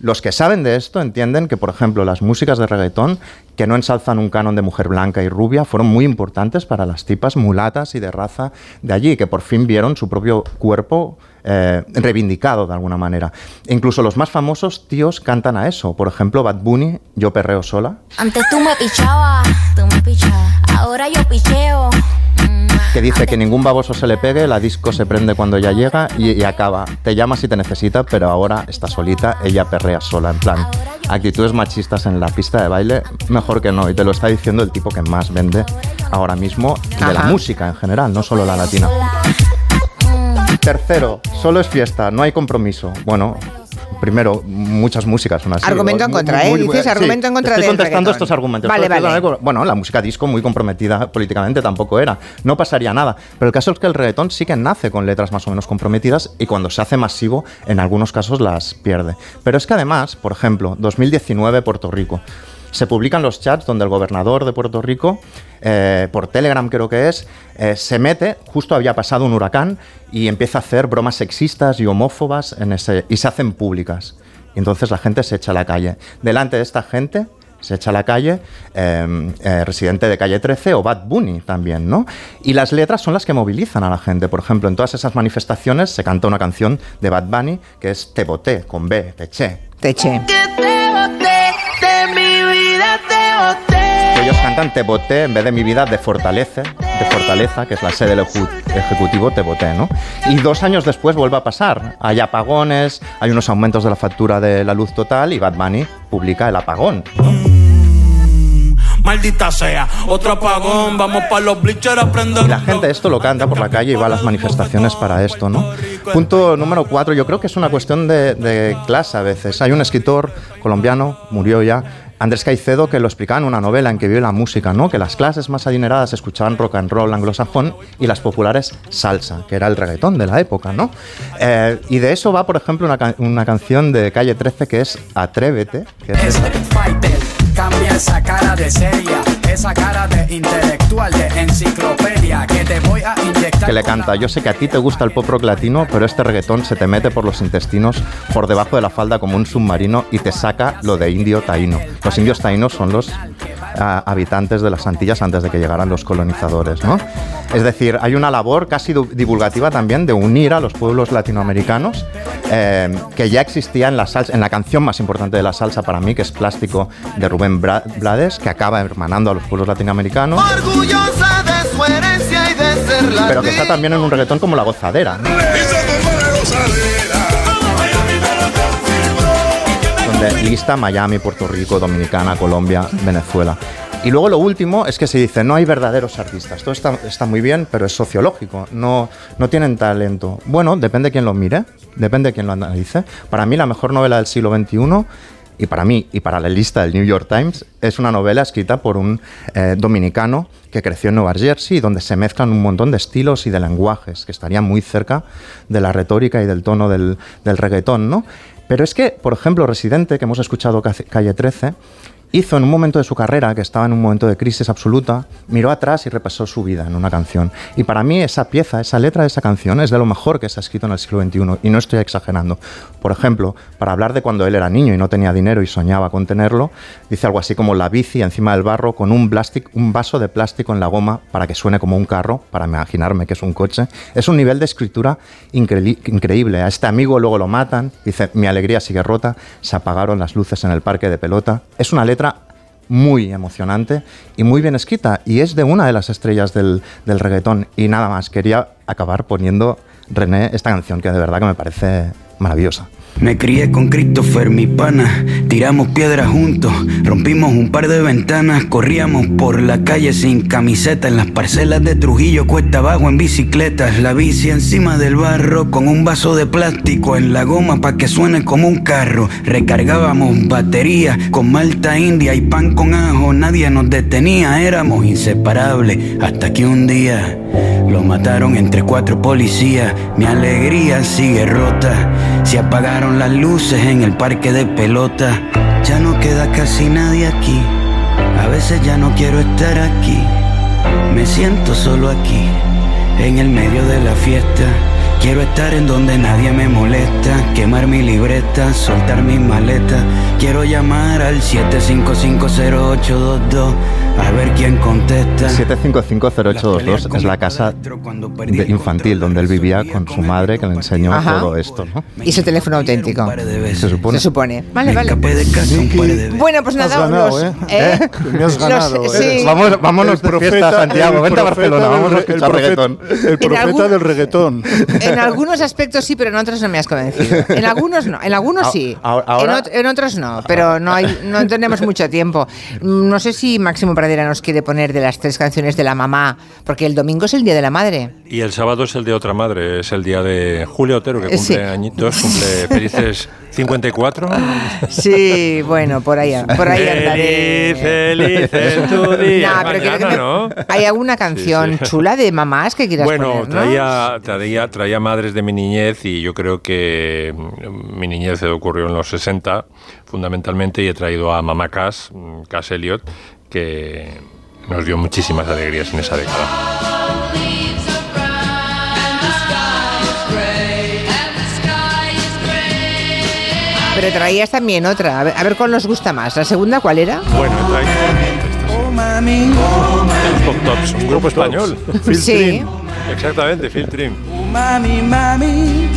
Los que saben de esto entienden que, por ejemplo, las músicas de reggaetón que no ensalzan un canon de mujer blanca y rubia fueron muy importantes para las tipas mulatas y de raza de allí, que por fin vieron su propio cuerpo eh, reivindicado de alguna manera. Incluso los más famosos tíos cantan a eso. Por ejemplo, Bad Bunny, Yo perreo sola, Antes tú me pichabas, tú me pichabas. Ahora yo picheo. Que dice que ningún baboso se le pegue, la disco se prende cuando ella llega y, y acaba. Te llama si te necesita, pero ahora está solita, ella perrea sola. En plan, actitudes machistas en la pista de baile, mejor que no. Y te lo está diciendo el tipo que más vende ahora mismo de la música en general, no solo la latina. Tercero, solo es fiesta, no hay compromiso. Bueno. Primero, muchas músicas son así. Argumento en contra, muy- ¿eh? muy- Dices sí, argumento en contra Estoy del contestando reggaetón. estos argumentos. Vale, vale. bueno, la música disco muy comprometida políticamente tampoco era. No pasaría nada. Pero el caso es que el reggaetón sí que nace con letras más o menos comprometidas y cuando se hace masivo, en algunos casos las pierde. Pero es que además, por ejemplo, 2019 Puerto Rico. Se publican los chats donde el gobernador de Puerto Rico, eh, por Telegram creo que es, eh, se mete, justo había pasado un huracán, y empieza a hacer bromas sexistas y homófobas en ese, y se hacen públicas. Y entonces la gente se echa a la calle. Delante de esta gente se echa a la calle eh, eh, Residente de Calle 13 o Bad Bunny también, ¿no? Y las letras son las que movilizan a la gente. Por ejemplo, en todas esas manifestaciones se canta una canción de Bad Bunny que es Te boté, con B, te eché. Te eché. Te boté, mi vida te boté. Ellos cantan Te boté en vez de mi vida de Fortalece, de Fortaleza, que es la sede del ejecutivo, Te boté, ¿no? Y dos años después vuelve a pasar. Hay apagones, hay unos aumentos de la factura de la luz total y Bad Bunny publica el apagón. Maldita sea, otro apagón, vamos para los bleachers a prender. Y la gente esto lo canta por la calle y va a las manifestaciones para esto, ¿no? Punto número cuatro, yo creo que es una cuestión de, de clase a veces. Hay un escritor colombiano, murió ya, Andrés Caicedo, que lo explicaba en una novela en que vio la música, ¿no? Que las clases más adineradas escuchaban rock and roll anglosajón y las populares salsa, que era el reggaetón de la época, ¿no? Eh, y de eso va, por ejemplo, una, una canción de Calle 13 que es Atrévete, que es cambia esa cara de esa cara de intelectual, de enciclopedia, que te voy a inyectar. que le canta, yo sé que a ti te gusta el pop rock latino, pero este reggaetón se te mete por los intestinos, por debajo de la falda como un submarino y te saca lo de indio taíno. Los indios taínos son los ah, habitantes de las Antillas antes de que llegaran los colonizadores, ¿no? Es decir, hay una labor casi divulgativa también de unir a los pueblos latinoamericanos eh, que ya existía en la salsa, en la canción más importante de la salsa para mí, que es Plástico de Rubén Blades, que acaba hermanando a los pueblos latinoamericanos Orgullosa de su herencia y de ser la pero que está también en un reggaetón como La Gozadera, ¿no? donde lista Miami, Puerto Rico, Dominicana, Colombia, Venezuela. Y luego lo último es que se dice, no hay verdaderos artistas. Todo está, está muy bien, pero es sociológico. No, no tienen talento. Bueno, depende de quién lo mire, depende de quién lo analice. Para mí la mejor novela del siglo XXI, y para mí y para la lista del New York Times, es una novela escrita por un eh, dominicano que creció en Nueva Jersey, donde se mezclan un montón de estilos y de lenguajes que estarían muy cerca de la retórica y del tono del, del reggaetón, ¿no? Pero es que, por ejemplo, Residente, que hemos escuchado ca- Calle 13, hizo en un momento de su carrera, que estaba en un momento de crisis absoluta, miró atrás y repasó su vida en una canción. Y para mí esa pieza, esa letra de esa canción es de lo mejor que se ha escrito en el siglo XXI, y no estoy exagerando. Por ejemplo, para hablar de cuando él era niño y no tenía dinero y soñaba con tenerlo, dice algo así como la bici encima del barro con un, plástico, un vaso de plástico en la goma para que suene como un carro, para imaginarme que es un coche. Es un nivel de escritura incre- increíble. A este amigo luego lo matan, dice, mi alegría sigue rota, se apagaron las luces en el parque de pelota. Es una letra muy emocionante y muy bien escrita y es de una de las estrellas del, del reggaetón. Y nada más, quería acabar poniendo René esta canción que de verdad que me parece maravillosa. Me crié con Christopher, mi pana. Tiramos piedras juntos, rompimos un par de ventanas. Corríamos por la calle sin camiseta. En las parcelas de Trujillo, cuesta abajo en bicicletas. La bici encima del barro con un vaso de plástico en la goma pa' que suene como un carro. Recargábamos baterías con malta india y pan con ajo. Nadie nos detenía, éramos inseparables. Hasta que un día lo mataron entre cuatro policías. Mi alegría sigue rota. Se apagaron las luces en el parque de pelota. Ya no queda casi nadie aquí. A veces ya no quiero estar aquí. Me siento solo aquí, en el medio de la fiesta. Quiero estar en donde nadie me molesta, quemar mi libreta, soltar mis maletas. Quiero llamar al 7550822 a ver quién contesta. 7550822 es la casa de infantil donde él vivía con su madre que le enseñó Ajá. todo esto, ¿no? Y su teléfono auténtico. Se supone. Se supone. Vale, vale. Bueno, pues nada, ganado, los- ¿eh? ¿eh? Me has Los- ganado, ¿eh? sí. Vamos, vámonos de fiesta, Santiago. Vente a Barcelona, vamos a escuchar el profeta- reggaetón. El profeta del reggaetón. En algunos aspectos sí, pero en otros no me has convencido. En algunos no, en algunos sí. ahora- En, ot- en otros no, pero no hay, no tenemos mucho tiempo. Mm, No sé si Máximo Pradera nos quiere poner de las tres canciones de la mamá, porque el domingo es el día de la madre. Y el sábado es el de otra madre, es el día de Julio Otero, que cumple sí. añitos, cumple felices 54. Sí, bueno, por ahí, por ahí andaré. Feliz, feliz tu día. Nah, pero Mañana, me- ¿no? ¿Hay alguna canción Sí, sí. chula de mamás que quieras Bueno, poner, ¿no? traía, traía, traía madres de mi niñez y yo creo que mm, mi niñez ocurrió en los 60 fundamentalmente y he traído a Mamá Cass, mm, Cass Elliot, que nos dio muchísimas alegrías en esa década. Pero traías también otra. A ver, a ver cuál nos gusta más. ¿La segunda cuál era? Bueno, he traído los Pop Tops, un grupo español. Sí. Exactamente, Phil Trim. Mami, mami.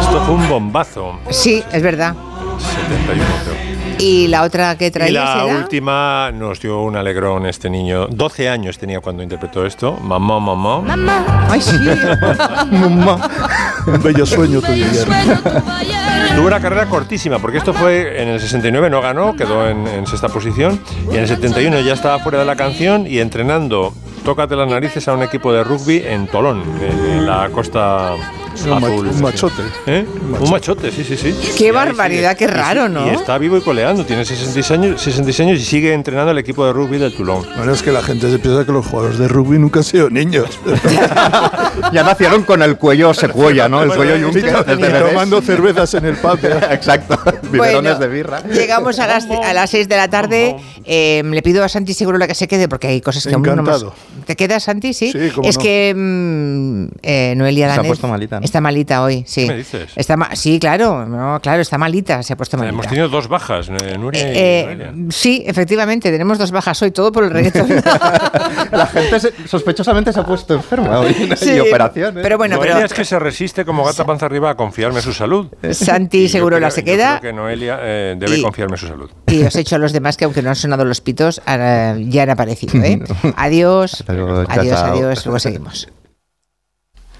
Esto fue un bombazo. Sí, es verdad. 71 creo. ¿Y la otra que Y traías la última nos dio un alegrón este niño. 12 años tenía cuando interpretó esto. Mamá, mamá. Mamá. Ay, sí. Mamá. Un bello sueño tu. Tuvo una carrera cortísima, porque esto fue en el 69, no ganó, quedó en, en sexta posición. Y en el 71 ya estaba fuera de la canción y entrenando Tócate las narices a un equipo de rugby en Tolón, en, en la costa Un ma- azul. un machote. ¿Eh? Un machote, sí, sí, sí. Qué Y barbaridad, qué sigue. Raro, ¿no? Y está vivo y coleando, tiene 66 años, 66 años y sigue entrenando el equipo de rugby del Toulon. Bueno, es que la gente se piensa que los jugadores de rugby nunca han sido niños. Ya nacieron con el cuello secuoya, ¿no? El cuello Y yunque to- desde y bebés. tomando cervezas en el pub. Exacto. Biberones de birra. Llegamos a las, a las 6 de la tarde. Eh, le pido a Santi seguro que se quede porque hay cosas que aún no hemos- Encantado. ¿Te quedas, Santi? Sí. Sí, cómo es no. que mm, eh, Noelia Se ha puesto malita, ¿no? Está malita hoy, sí. ¿Qué me dices? Está ma- sí, claro, no, claro, está malita, se ha puesto malita. Hemos tenido dos bajas, eh, Nuria y Eh, Noelia. sí, efectivamente, tenemos dos bajas hoy, todo por el reggaetón. La gente se- sospechosamente se ha puesto enferma hoy Sí, y operaciones. pero bueno, Noelia pero- es que se resiste como gata panza arriba a confiarme su salud. Santi Y yo seguro creo- la se yo queda. creo que Noelia eh, debe Y- confiarme su salud. Y os he hecho a los demás que aunque no han sonado los pitos, ya han aparecido. ¿eh? Adiós. Adiós, adiós. Luego seguimos.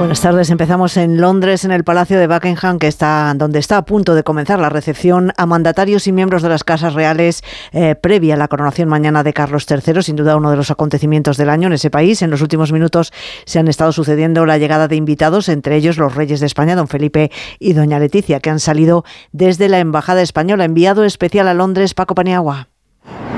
Buenas tardes. Empezamos en Londres, en el Palacio de Buckingham, que está donde está a punto de comenzar la recepción a mandatarios y miembros de las casas reales eh, previa a la coronación mañana de Carlos III. Sin duda uno de los acontecimientos del año en ese país. En los últimos minutos se han estado sucediendo la llegada de invitados, entre ellos los reyes de España, don Felipe y doña Leticia, que han salido desde la embajada española. Enviado especial a Londres, Paco Paniagua.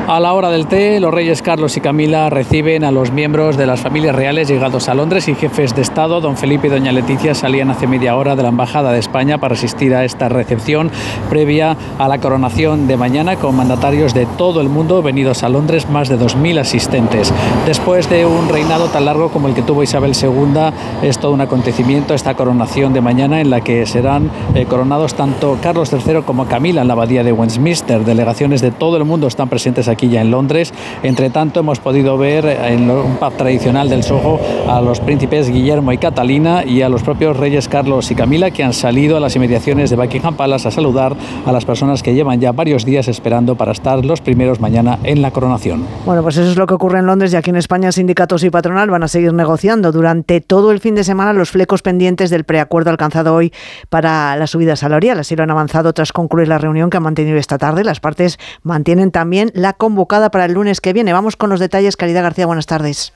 A la hora del té, los reyes Carlos y Camila reciben a los miembros de las familias reales llegados a Londres y jefes de Estado. Don Felipe y doña Leticia salían hace media hora de la Embajada de España para asistir a esta recepción previa a la coronación de mañana con mandatarios de todo el mundo venidos a Londres, más de 2.000 asistentes. Después de un reinado tan largo como el que tuvo Isabel II, es todo un acontecimiento esta coronación de mañana en la que serán eh, coronados tanto Carlos III como Camila en la abadía de Westminster. Delegaciones de todo el mundo están presentes aquí ya en Londres. Entre tanto, hemos podido ver en un pub tradicional del Soho a los príncipes Guillermo y Catalina y a los propios reyes Carlos y Camila que han salido a las inmediaciones de Buckingham Palace a saludar a las personas que llevan ya varios días esperando para estar los primeros mañana en la coronación. Bueno, pues eso es lo que ocurre en Londres y aquí en España sindicatos y patronal van a seguir negociando durante todo el fin de semana los flecos pendientes del preacuerdo alcanzado hoy para la subida salarial. Así lo han avanzado tras concluir la reunión que han mantenido esta tarde. Las partes mantienen también la convocada para el lunes que viene. Vamos con los detalles. Caridad García, buenas tardes.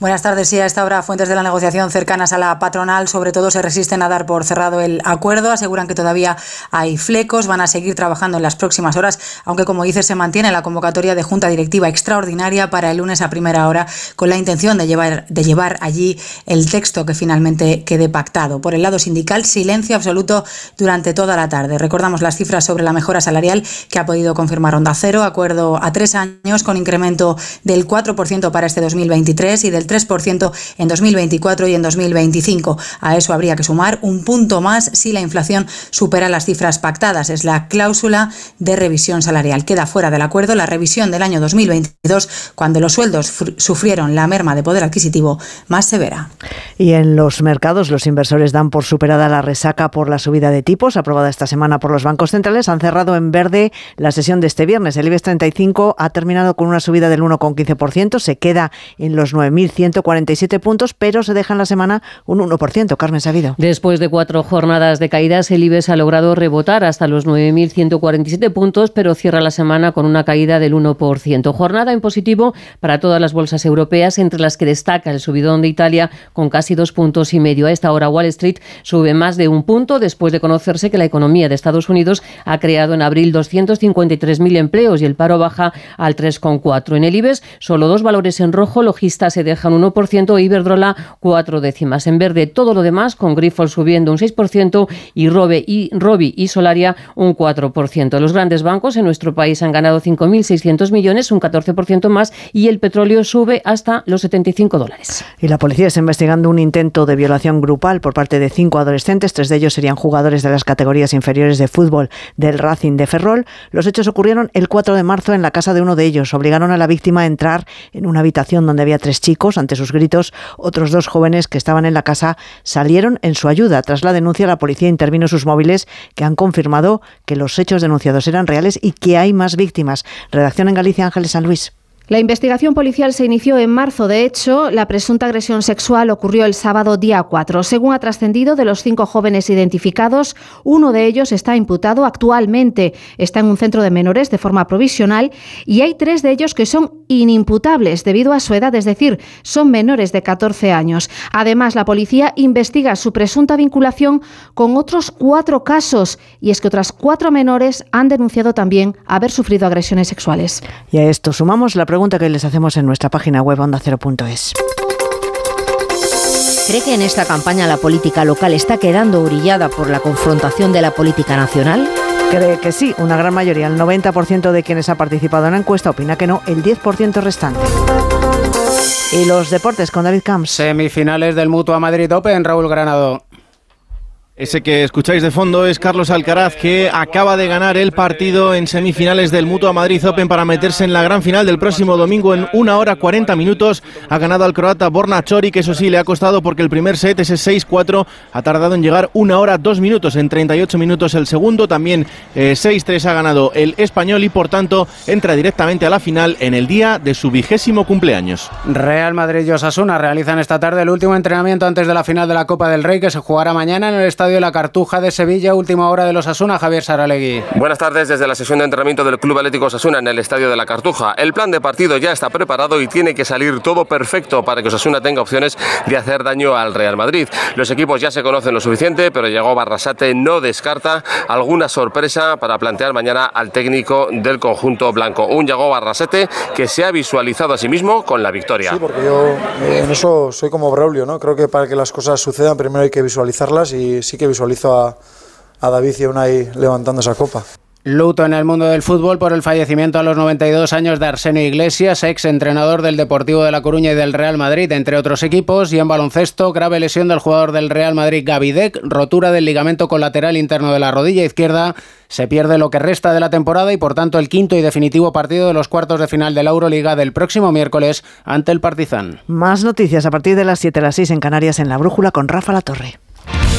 Buenas tardes. Sí, a esta hora fuentes de la negociación cercanas a la patronal sobre todo se resisten a dar por cerrado el acuerdo. Aseguran que todavía hay flecos, van a seguir trabajando en las próximas horas, aunque como dice se mantiene la convocatoria de junta directiva extraordinaria para el lunes a primera hora con la intención de llevar, de llevar allí el texto que finalmente quede pactado. Por el lado sindical, silencio absoluto durante toda la tarde. Recordamos las cifras sobre la mejora salarial que ha podido confirmar Onda Cero, acuerdo a tres años con incremento del 4% para este 2023 y del 3% en 2024 y en 2025. A eso habría que sumar un punto más si la inflación supera las cifras pactadas. Es la cláusula de revisión salarial. Queda fuera del acuerdo la revisión del año 2022 cuando los sueldos sufrieron la merma de poder adquisitivo más severa. Y en los mercados los inversores dan por superada la resaca por la subida de tipos aprobada esta semana por los bancos centrales. Han cerrado en verde la sesión de este viernes. El IBEX 35 ha terminado con una subida del 1,15%. Se queda en los 9.000 147 puntos, pero se deja en la semana un 1%. Carmen Sabido. Después de cuatro jornadas de caídas, el IBEX ha logrado rebotar hasta los 9.147 puntos, pero cierra la semana con una caída del 1%. Jornada en positivo para todas las bolsas europeas, entre las que destaca el subidón de Italia con casi dos puntos y medio. A esta hora Wall Street sube más de un punto después de conocerse que la economía de Estados Unidos ha creado en abril 253.000 empleos y el paro baja al 3,4. En el IBEX solo dos valores en rojo, Logista se deja un 1%, Iberdrola cuatro décimas. En verde todo lo demás, con Grifols subiendo un 6% y Robe y Robi y Solaria un 4%. Los grandes bancos en nuestro país han ganado 5.600 millones, un 14% más, y el petróleo sube hasta los 75 dólares. Y la policía está investigando un intento de violación grupal por parte de cinco adolescentes. Tres de ellos serían jugadores de las categorías inferiores de fútbol del Racing de Ferrol. Los hechos ocurrieron el 4 de marzo en la casa de uno de ellos. Obligaron a la víctima a entrar en una habitación donde había tres chicos ante sus gritos, otros dos jóvenes que estaban en la casa salieron en su ayuda. Tras la denuncia, la policía intervino sus móviles que han confirmado que los hechos denunciados eran reales y que hay más víctimas. Redacción en Galicia, Ángeles San Luis. La investigación policial se inició en marzo. De hecho, la presunta agresión sexual ocurrió el sábado día 4. Según ha trascendido de los cinco jóvenes identificados, uno de ellos está imputado actualmente. Está en un centro de menores de forma provisional y hay tres de ellos que son inimputables debido a su edad, es decir, son menores de 14 años. Además, la policía investiga su presunta vinculación con otros cuatro casos y es que otras cuatro menores han denunciado también haber sufrido agresiones sexuales. Y a esto sumamos la pregunta que les hacemos en nuestra página web ondacero.es. ¿Cree que en esta campaña la política local está quedando orillada por la confrontación de la política nacional? Cree que sí, una gran mayoría, el 90% de quienes ha participado en la encuesta opina que no, el 10% restante. Y los deportes con David Camps. Semifinales del Mutua Madrid Open, Raúl Granado. Ese que escucháis de fondo es Carlos Alcaraz, que acaba de ganar el partido en semifinales del Mutua Madrid Open para meterse en la gran final del próximo domingo en una hora 40 minutos. Ha ganado al croata Borna Chori, que eso sí le ha costado porque el primer set, ese 6-4, ha tardado en llegar una hora 2 minutos, en 38 minutos el segundo. También 6-3 eh, ha ganado el español y por tanto entra directamente a la final en el día de su vigésimo cumpleaños. Real Madrid y Osasuna realizan esta tarde el último entrenamiento antes de la final de la Copa del Rey que se jugará mañana en el estadio estadio La Cartuja de Sevilla, última hora de los Asuna, Javier Saralegui. Buenas tardes desde la sesión de entrenamiento del Club Atlético Osasuna en el estadio de La Cartuja. El plan de partido ya está preparado y tiene que salir todo perfecto para que Osasuna tenga opciones de hacer daño al Real Madrid. Los equipos ya se conocen lo suficiente, pero llegó Barrasate no descarta alguna sorpresa para plantear mañana al técnico del conjunto blanco. Un Yago Barrasate que se ha visualizado a sí mismo con la victoria. Sí, porque yo eh, en eso soy como Braulio, ¿no? Creo que para que las cosas sucedan primero hay que visualizarlas y sí que visualizo a, a David y a Unai levantando esa copa. Luto en el mundo del fútbol por el fallecimiento a los 92 años de Arsenio Iglesias, ex entrenador del Deportivo de La Coruña y del Real Madrid, entre otros equipos, y en baloncesto, grave lesión del jugador del Real Madrid Gavidec, rotura del ligamento colateral interno de la rodilla izquierda, se pierde lo que resta de la temporada y por tanto el quinto y definitivo partido de los cuartos de final de la Euroliga del próximo miércoles ante el Partizan. Más noticias a partir de las 7 a las 6 en Canarias en La Brújula con Rafa La Torre.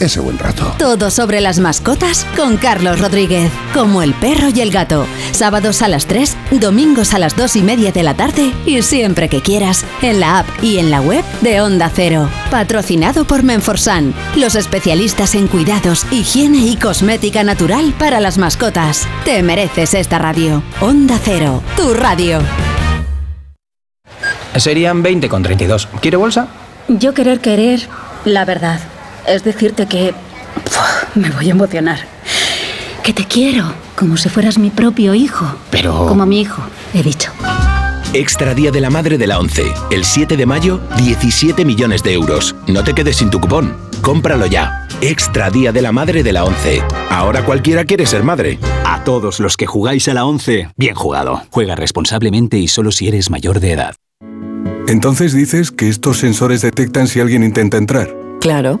ese buen rato. Todo sobre las mascotas con Carlos Rodríguez. Como el perro y el gato. Sábados a las 3, domingos a las 2 y media de la tarde y siempre que quieras en la app y en la web de Onda Cero. Patrocinado por Menforsan, los especialistas en cuidados, higiene y cosmética natural para las mascotas. Te mereces esta radio. Onda Cero, tu radio. Serían 20 con 32. ¿Quiere bolsa? Yo querer querer, la verdad, es decirte que Puf, me voy a emocionar. Que te quiero, como si fueras mi propio hijo. Pero... Como mi hijo, he dicho. Extra Día de la Madre de la ONCE. El 7 de mayo, 17 millones de euros. No te quedes sin tu cupón. Cómpralo ya. Extra Día de la Madre de la ONCE. Ahora cualquiera quiere ser madre. A todos los que jugáis a la 11, bien jugado. Juega responsablemente y solo si eres mayor de edad. Entonces dices que estos sensores detectan si alguien intenta entrar. Claro,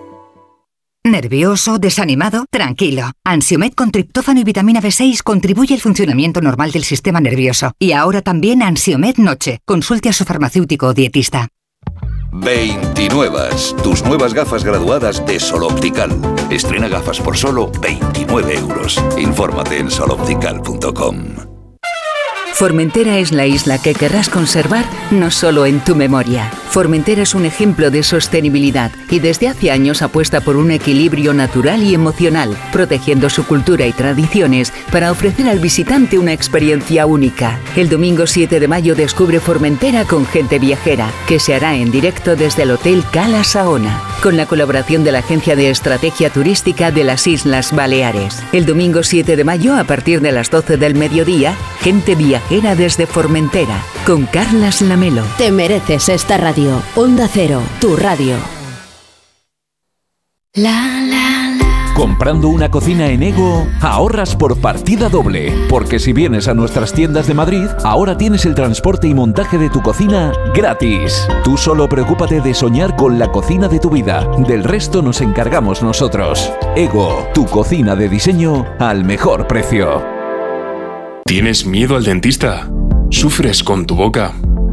¿Nervioso? ¿Desanimado? Tranquilo. Ansiomed con triptófano y vitamina B6 contribuye al funcionamiento normal del sistema nervioso. Y ahora también Ansiomed Noche. Consulte a su farmacéutico o dietista. 29. Tus nuevas gafas graduadas de Sol Optical. Estrena gafas por solo 29 euros. Infórmate en soloptical.com. Formentera es la isla que querrás conservar no solo en tu memoria. Formentera es un ejemplo de sostenibilidad y desde hace años apuesta por un equilibrio natural y emocional, protegiendo su cultura y tradiciones para ofrecer al visitante una experiencia única. El domingo 7 de mayo descubre Formentera con gente viajera, que se hará en directo desde el Hotel Cala Saona, con la colaboración de la Agencia de Estrategia Turística de las Islas Baleares. El domingo 7 de mayo, a partir de las 12 del mediodía, gente viajera desde Formentera, con Carlas Lamelo. Te mereces esta radio. Onda Cero, tu radio. Comprando una cocina en Ego, ahorras por partida doble. Porque si vienes a nuestras tiendas de Madrid, ahora tienes el transporte y montaje de tu cocina gratis. Tú solo preocúpate de soñar con la cocina de tu vida. Del resto nos encargamos nosotros. Ego, tu cocina de diseño al mejor precio. ¿Tienes miedo al dentista? ¿Sufres con tu boca?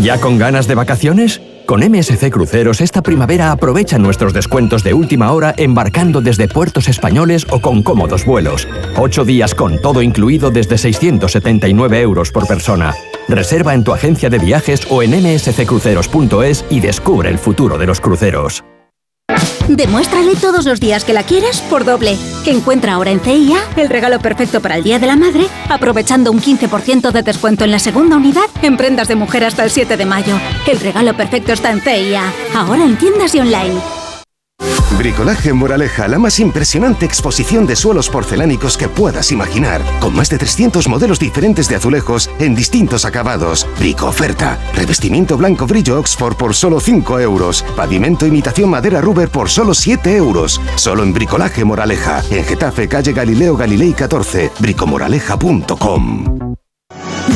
¿Ya con ganas de vacaciones? Con MSC Cruceros esta primavera aprovecha nuestros descuentos de última hora embarcando desde puertos españoles o con cómodos vuelos. Ocho días con todo incluido desde 679 euros por persona. Reserva en tu agencia de viajes o en msccruceros.es y descubre el futuro de los cruceros. Demuéstrale todos los días que la quieres por doble. Encuentra ahora en CIA el regalo perfecto para el Día de la Madre, aprovechando un 15% de descuento en la segunda unidad en prendas de mujer hasta el 7 de mayo. El regalo perfecto está en CIA, ahora en tiendas y online. Bricolaje Moraleja, la más impresionante exposición de suelos porcelánicos que puedas imaginar, con más de 300 modelos diferentes de azulejos en distintos acabados. Brico oferta, revestimiento blanco brillo Oxford por solo 5 euros, pavimento imitación madera Ruber por solo 7 euros. Solo en Bricolaje Moraleja, en Getafe, calle Galileo Galilei 14, bricomoraleja.com.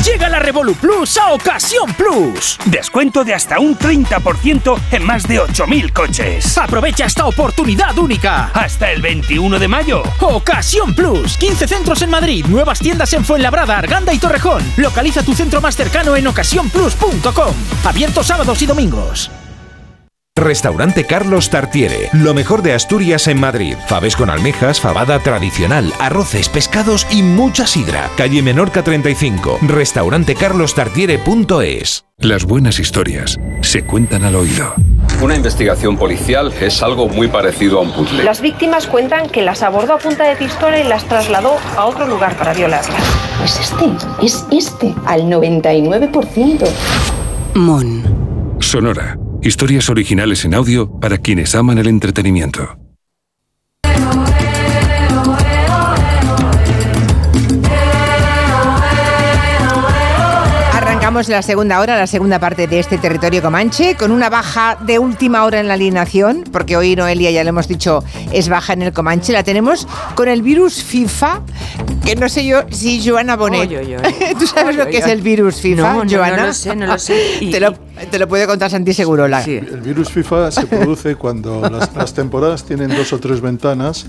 Llega la Revolu Plus a Ocasión Plus. Descuento de hasta un 30% en más de 8.000 coches. Aprovecha esta oportunidad única. Hasta el 21 de mayo. Ocasión Plus. 15 centros en Madrid. Nuevas tiendas en Fuenlabrada, Arganda y Torrejón. Localiza tu centro más cercano en ocasiónplus.com. Abierto sábados y domingos. Restaurante Carlos Tartiere, lo mejor de Asturias en Madrid. Faves con almejas, fabada tradicional, arroces, pescados y mucha sidra. Calle Menorca 35, restaurantecarlostartiere.es. Las buenas historias se cuentan al oído. Una investigación policial es algo muy parecido a un puzzle. Las víctimas cuentan que las abordó a punta de pistola y las trasladó a otro lugar para violarlas. Es este, es este, al 99%. Mon. Sonora. Historias originales en audio para quienes aman el entretenimiento. Arrancamos la segunda hora, la segunda parte de este territorio comanche, con una baja de última hora en la alineación, porque hoy Noelia, ya lo hemos dicho, es baja en el Comanche. La tenemos con el virus FIFA, que no sé yo si Joana Bonet. Oy, oy, oy. ¿Tú sabes Oy, lo oy, que es el virus FIFA, No, no, Joana? no lo sé, no lo sé. Y- te, lo, te lo puede contar Santi Segurola. El virus FIFA se produce cuando las, las temporadas tienen dos o tres ventanas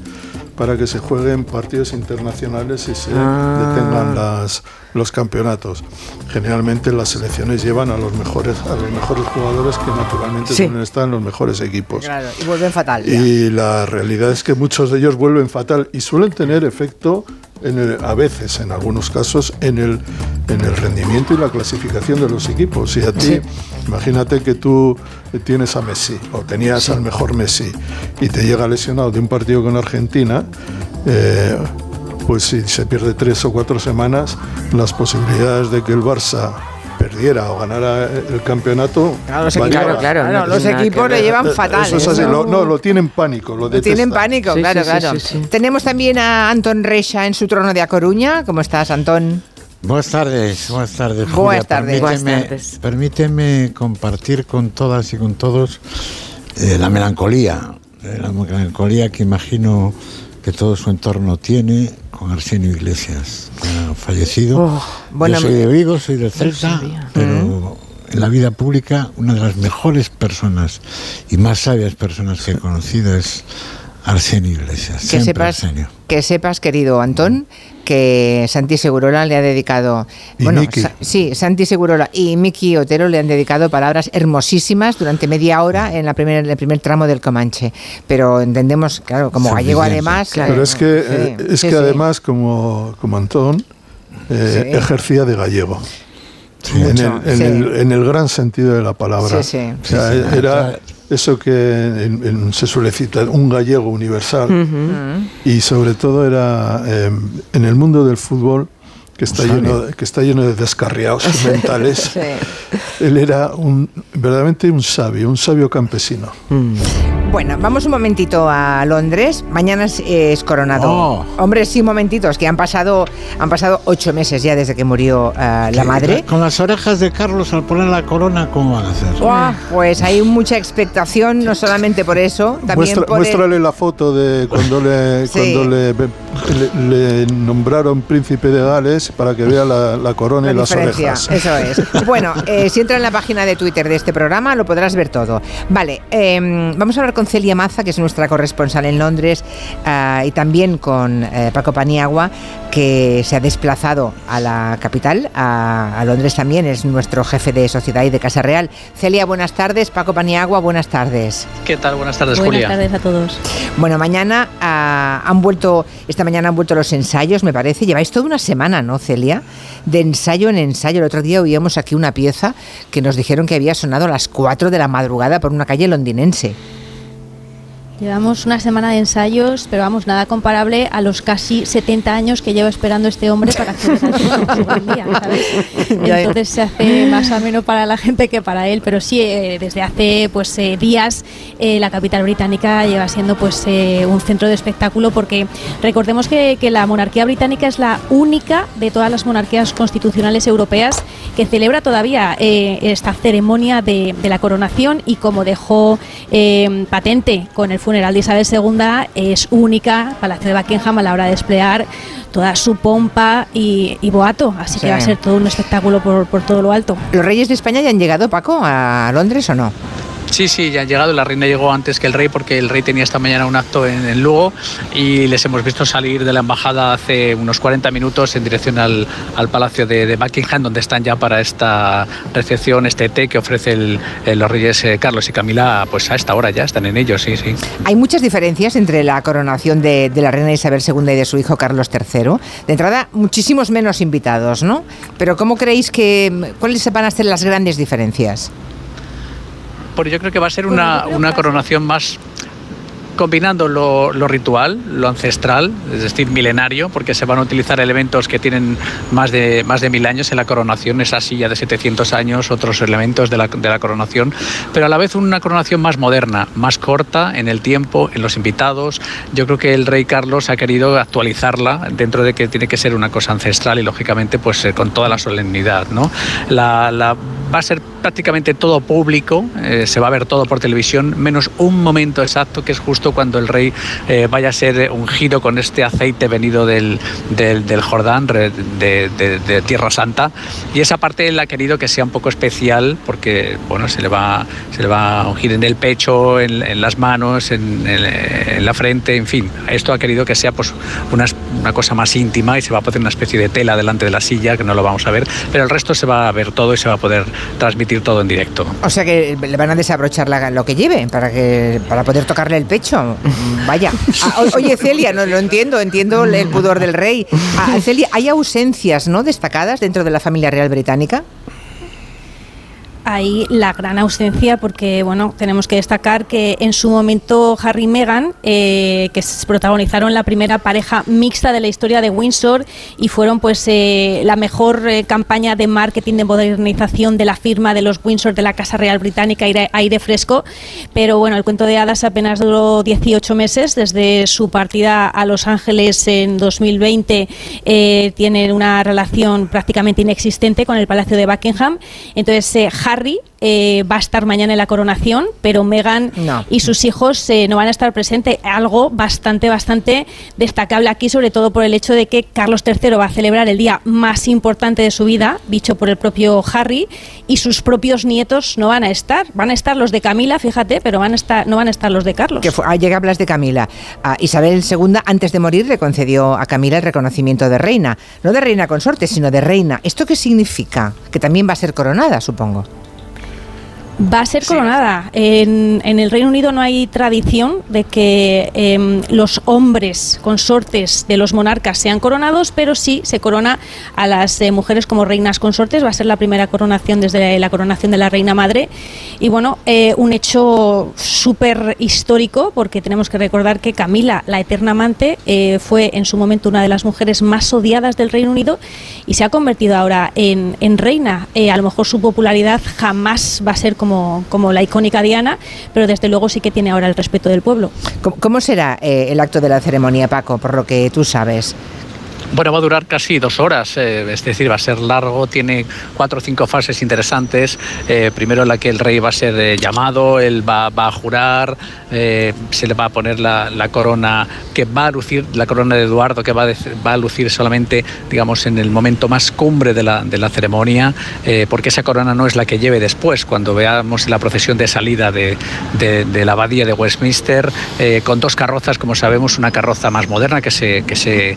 para que se jueguen partidos internacionales y se Ah. detengan las, los campeonatos. Generalmente las selecciones llevan a los mejores, a los mejores jugadores que naturalmente Sí. suelen estar en los mejores equipos. Claro, y vuelven fatal. ya. Y la realidad es que muchos de ellos vuelven fatal y suelen tener efecto en el- a veces, en algunos casos, en el, en el rendimiento y la clasificación de los equipos. Si a ti, Sí. imagínate que tú tienes a Messi o tenías al mejor Messi y te llega lesionado de un partido con Argentina, eh, pues si se pierde tres o cuatro semanas, las posibilidades de que el Barça perdiera o ganara el campeonato Claro, los variaban. equipos, claro, los equipos le llevan fatal. Eso es así, ¿eh? lo- no, lo tienen pánico, lo Lo tienen pánico, claro, claro. Tenemos también a Antón Reixa en su trono de A Coruña. ¿Cómo estás, Antón? Buenas tardes, buenas tardes. Buenas Julia. tardes. Permíteme, Buenas tardes. permíteme compartir con todas y con todos eh, la melancolía, eh, la melancolía que imagino que todo su entorno tiene con Arsenio Iglesias, ha fallecido. Oh, bueno, Yo soy de Vigo, soy del no Celta, pero en la vida pública una de las mejores personas y más sabias personas que he conocido es Arsenio Iglesias. Que sepas, Arsenio. que sepas, querido Antón, que Santi Segurola le ha dedicado. Y bueno. Sa- sí, Santi Segurola y Miki Otero le han dedicado palabras hermosísimas durante media hora en, la primer, en el primer tramo del Comanche. Pero entendemos, claro, como gallego además. Pero eh, es que, sí, eh, es sí, que sí. además, como, como Antón, eh, Sí. ejercía de gallego. En, el, en, sí. el, en el gran sentido de la palabra. Sí, sí. O sea, Sí, sí. era eso que en- en- se suele citar, un gallego universal. Ujú. Y sobre todo era eh, en el mundo del fútbol, que está, lleno, de- que está lleno de descarriados mentales. Sí. Él era un, verdaderamente un sabio, un sabio campesino. Bueno, vamos un momentito a Londres. Mañana es, es coronado. Oh. Hombre, sí, momentitos, que han pasado, han pasado ocho meses ya desde que murió eh, la madre. Con las orejas de Carlos al poner la corona, ¿cómo van a hacer? Buah, Pues hay mucha expectación, no solamente por eso, también Muestra- por el- muéstrale la foto de cuando le Sí. cuando le, le- le nombraron príncipe de Gales para que vea la, la corona la y las orejas. Eso es. Bueno, eh, si entra en la página de Twitter de este programa lo podrás ver todo. Vale, eh, vamos a hablar con Celia Maza, que es nuestra corresponsal en Londres, ah, y también con eh, Paco Paniagua, que se ha desplazado a la capital, a, a Londres también, es nuestro jefe de sociedad y de Casa Real. Celia, buenas tardes. Paco Paniagua, buenas tardes. ¿Qué tal? Buenas tardes, Buenas Julia. tardes a todos. Bueno, mañana ah, han vuelto, esta mañana han vuelto los ensayos, me parece. Lleváis toda una semana, ¿no, Celia? De ensayo en ensayo. El otro día oíamos aquí una pieza que nos dijeron que había sonado a las 4 de la madrugada por una calle londinense. Llevamos una semana de ensayos, pero vamos, nada comparable a los casi 70 años que lleva esperando este hombre para su gran día, ¿sabes? Entonces se hace más o menos para la gente que para él, pero sí, eh, desde hace pues eh, días eh, la capital británica lleva siendo pues eh, un centro de espectáculo porque recordemos que, que la monarquía británica es la única de todas las monarquías constitucionales europeas que celebra todavía eh, esta ceremonia de, de la coronación y como dejó eh, patente con el funeral de Isabel II, es única Palacio de Buckingham a la hora de desplegar toda su pompa y, y boato. Así Sí. que va a ser todo un espectáculo por, por todo lo alto. ¿Los reyes de España ya han llegado, Paco, a Londres o no? Sí, sí, ya han llegado. La reina llegó antes que el rey porque el rey tenía esta mañana un acto en, Lugo y les hemos visto salir de la embajada hace unos 40 minutos en dirección al, al Palacio de, Buckingham, donde están ya para esta recepción, este té que ofrece el- eh, los reyes eh, Carlos y Camila, pues a esta hora ya están en ellos, sí, sí. Hay muchas diferencias entre la coronación de, de la reina Isabel II y de su hijo Carlos III. De entrada, muchísimos menos invitados, ¿no? Pero ¿cómo creéis que cuáles van a ser las grandes diferencias? Porque yo creo que va a ser una, una coronación más combinando lo, lo ritual, lo ancestral, es decir, milenario, porque se van a utilizar elementos que tienen más de, más de mil años en la coronación, esa silla de 700 años, otros elementos de la, de la coronación, pero a la vez una coronación más moderna, más corta en el tiempo, en los invitados. Yo creo que el rey Carlos ha querido actualizarla dentro de que tiene que ser una cosa ancestral y lógicamente pues eh, con toda la solemnidad. ¿no? La, la- va a ser prácticamente todo público, eh, se va a ver todo por televisión, menos un momento exacto que es justo cuando el rey eh, vaya a ser ungido con este aceite venido del, del, Jordán, de, de- Tierra Santa. Y esa parte él ha querido que sea un poco especial porque bueno, se, le va, se le va a ungir en el pecho, en, las manos, en, en- en la frente, en fin. Esto ha querido que sea pues, una, una cosa más íntima y se va a poner una especie de tela delante de la silla que no lo vamos a ver, pero el resto se va a ver todo y se va a poder transmitir todo en directo. O sea que le van a desabrochar la- lo que lleve para que para poder tocarle el pecho. Mm, Vaya. Ah, oye, Celia, no lo entiendo, entiendo el el pudor del rey. Ah, Celia, ¿hay ausencias no destacadas dentro de la familia real británica? Ahí la gran ausencia, porque bueno, tenemos que destacar que en su momento Harry y Meghan, eh, que protagonizaron la primera pareja mixta de la historia de Windsor y fueron pues eh, la mejor eh, campaña de marketing de modernización de la firma de los Windsor de la Casa Real Británica, aire, aire fresco. Pero bueno, el cuento de hadas apenas duró 18 meses desde su partida a Los Ángeles en 2020. eh, tienen una relación prácticamente inexistente con el Palacio de Buckingham. Entonces, eh, Harry eh, va a estar mañana en la coronación, pero Meghan No. y sus hijos eh, no van a estar presentes. Algo bastante, bastante destacable aquí, sobre todo por el hecho de que Carlos III va a celebrar el día más importante de su vida, dicho por el propio Harry, y sus propios nietos no van a estar. Van a estar los de Camila, fíjate, pero van a estar, no van a estar los de Carlos. Que fue, ah, llega hablas de Camila. Ah, Isabel II, antes de morir, le concedió a Camila el reconocimiento de reina. No de reina consorte, sino de reina. ¿Esto qué significa? Que también va a ser coronada, supongo. Va a ser coronada. En, en el Reino Unido no hay tradición de que em, los hombres consortes de los monarcas sean coronados, pero sí se corona a las eh, mujeres como reinas consortes. Va a ser la primera coronación desde la coronación de la reina madre. Y bueno, eh, un hecho súper histórico, porque tenemos que recordar que Camila, la eterna amante, eh, fue en su momento una de las mujeres más odiadas del Reino Unido y se ha convertido ahora en, en reina. A lo mejor su popularidad jamás va a ser como, como la icónica Diana, pero desde luego sí que tiene ahora el respeto del pueblo. ¿Cómo, será eh, el acto de la ceremonia, Paco, por lo que tú sabes? Bueno, va a durar casi dos horas, eh, es decir, va a ser largo, tiene cuatro o cinco fases interesantes. Eh, primero la que el rey va a ser eh, llamado, él va, a jurar, se le va a poner la, corona que va a lucir, la corona de Eduardo que va a, va a lucir solamente, digamos, en el momento más cumbre de la, de la ceremonia, porque esa corona no es la que lleve después, cuando veamos la procesión de salida de, de, la abadía de Westminster, con dos carrozas, como sabemos, una carroza más moderna que se, que se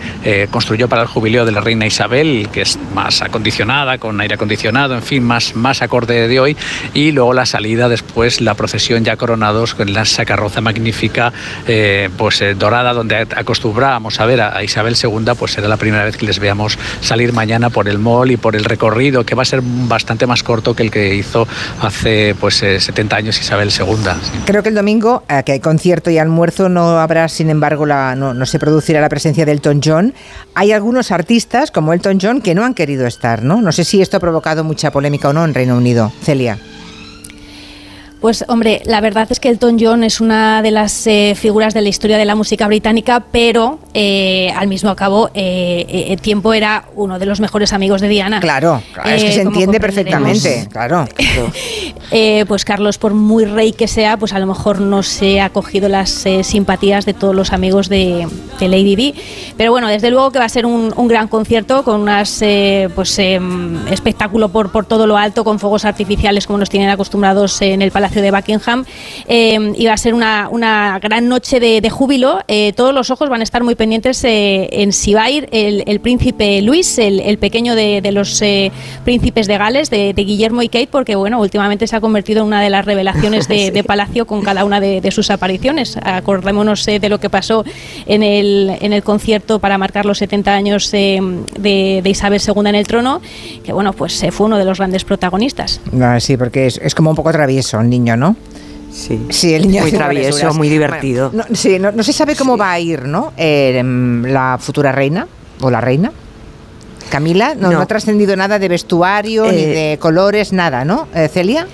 construyó para el jubileo de la reina Isabel, que es más acondicionada, con aire acondicionado, en fin, más, más acorde de hoy, y luego la salida después, la procesión ya coronados con la sacarroza magnífica, eh, pues eh, dorada, donde acostumbrábamos a ver a, Isabel II, pues será la primera vez que les veamos salir mañana por el mall y por el recorrido, que va a ser bastante más corto que el que hizo hace pues 70 eh, años Isabel II. Creo que el domingo, que hay concierto y almuerzo, no habrá, sin embargo, la, no, no se producirá la presencia de Elton John. Hay algunos artistas, como Elton John, que no han querido estar, ¿no? No sé si esto ha provocado mucha polémica o no en Reino Unido. Celia. Pues hombre, la verdad es que Elton John es una de las eh, figuras de la historia de la música británica, pero eh, al mismo cabo eh, el tiempo era uno de los mejores amigos de Diana. Claro, es que se entiende perfectamente, claro. pues Carlos, por muy rey que sea, pues a lo mejor no se ha cogido las simpatías de todos los amigos de, Lady Di. Pero bueno, desde luego que va a ser un, gran concierto con unas pues em, espectáculo por, por todo lo alto, con fuegos artificiales como nos tienen acostumbrados en el Palacio de Buckingham. Eh, y va a ser una, una gran noche de, júbilo. Eh, todos los ojos van a estar muy pendientes eh, en si va a ir el, príncipe Luis, el, pequeño de, los príncipes de Gales, de, Guillermo y Kate, porque bueno, últimamente se ha convertido en una de las revelaciones de, Palacio con cada una de, sus apariciones. Acordémonos de lo que pasó en el, en el concierto para marcar los 70 años de, Isabel II en el trono, que bueno, pues fue uno de los grandes protagonistas. Ah, sí, porque es, es como un poco travieso, un niño, ¿no? Sí, sí el niño muy travieso, muy divertido. no, sí, no, se sabe cómo va a ir, ¿no? Eh, la futura reina o la reina. Camila, no, ha trascendido nada de vestuario, ni eh, de colores, nada, ¿no? Eh, Celia.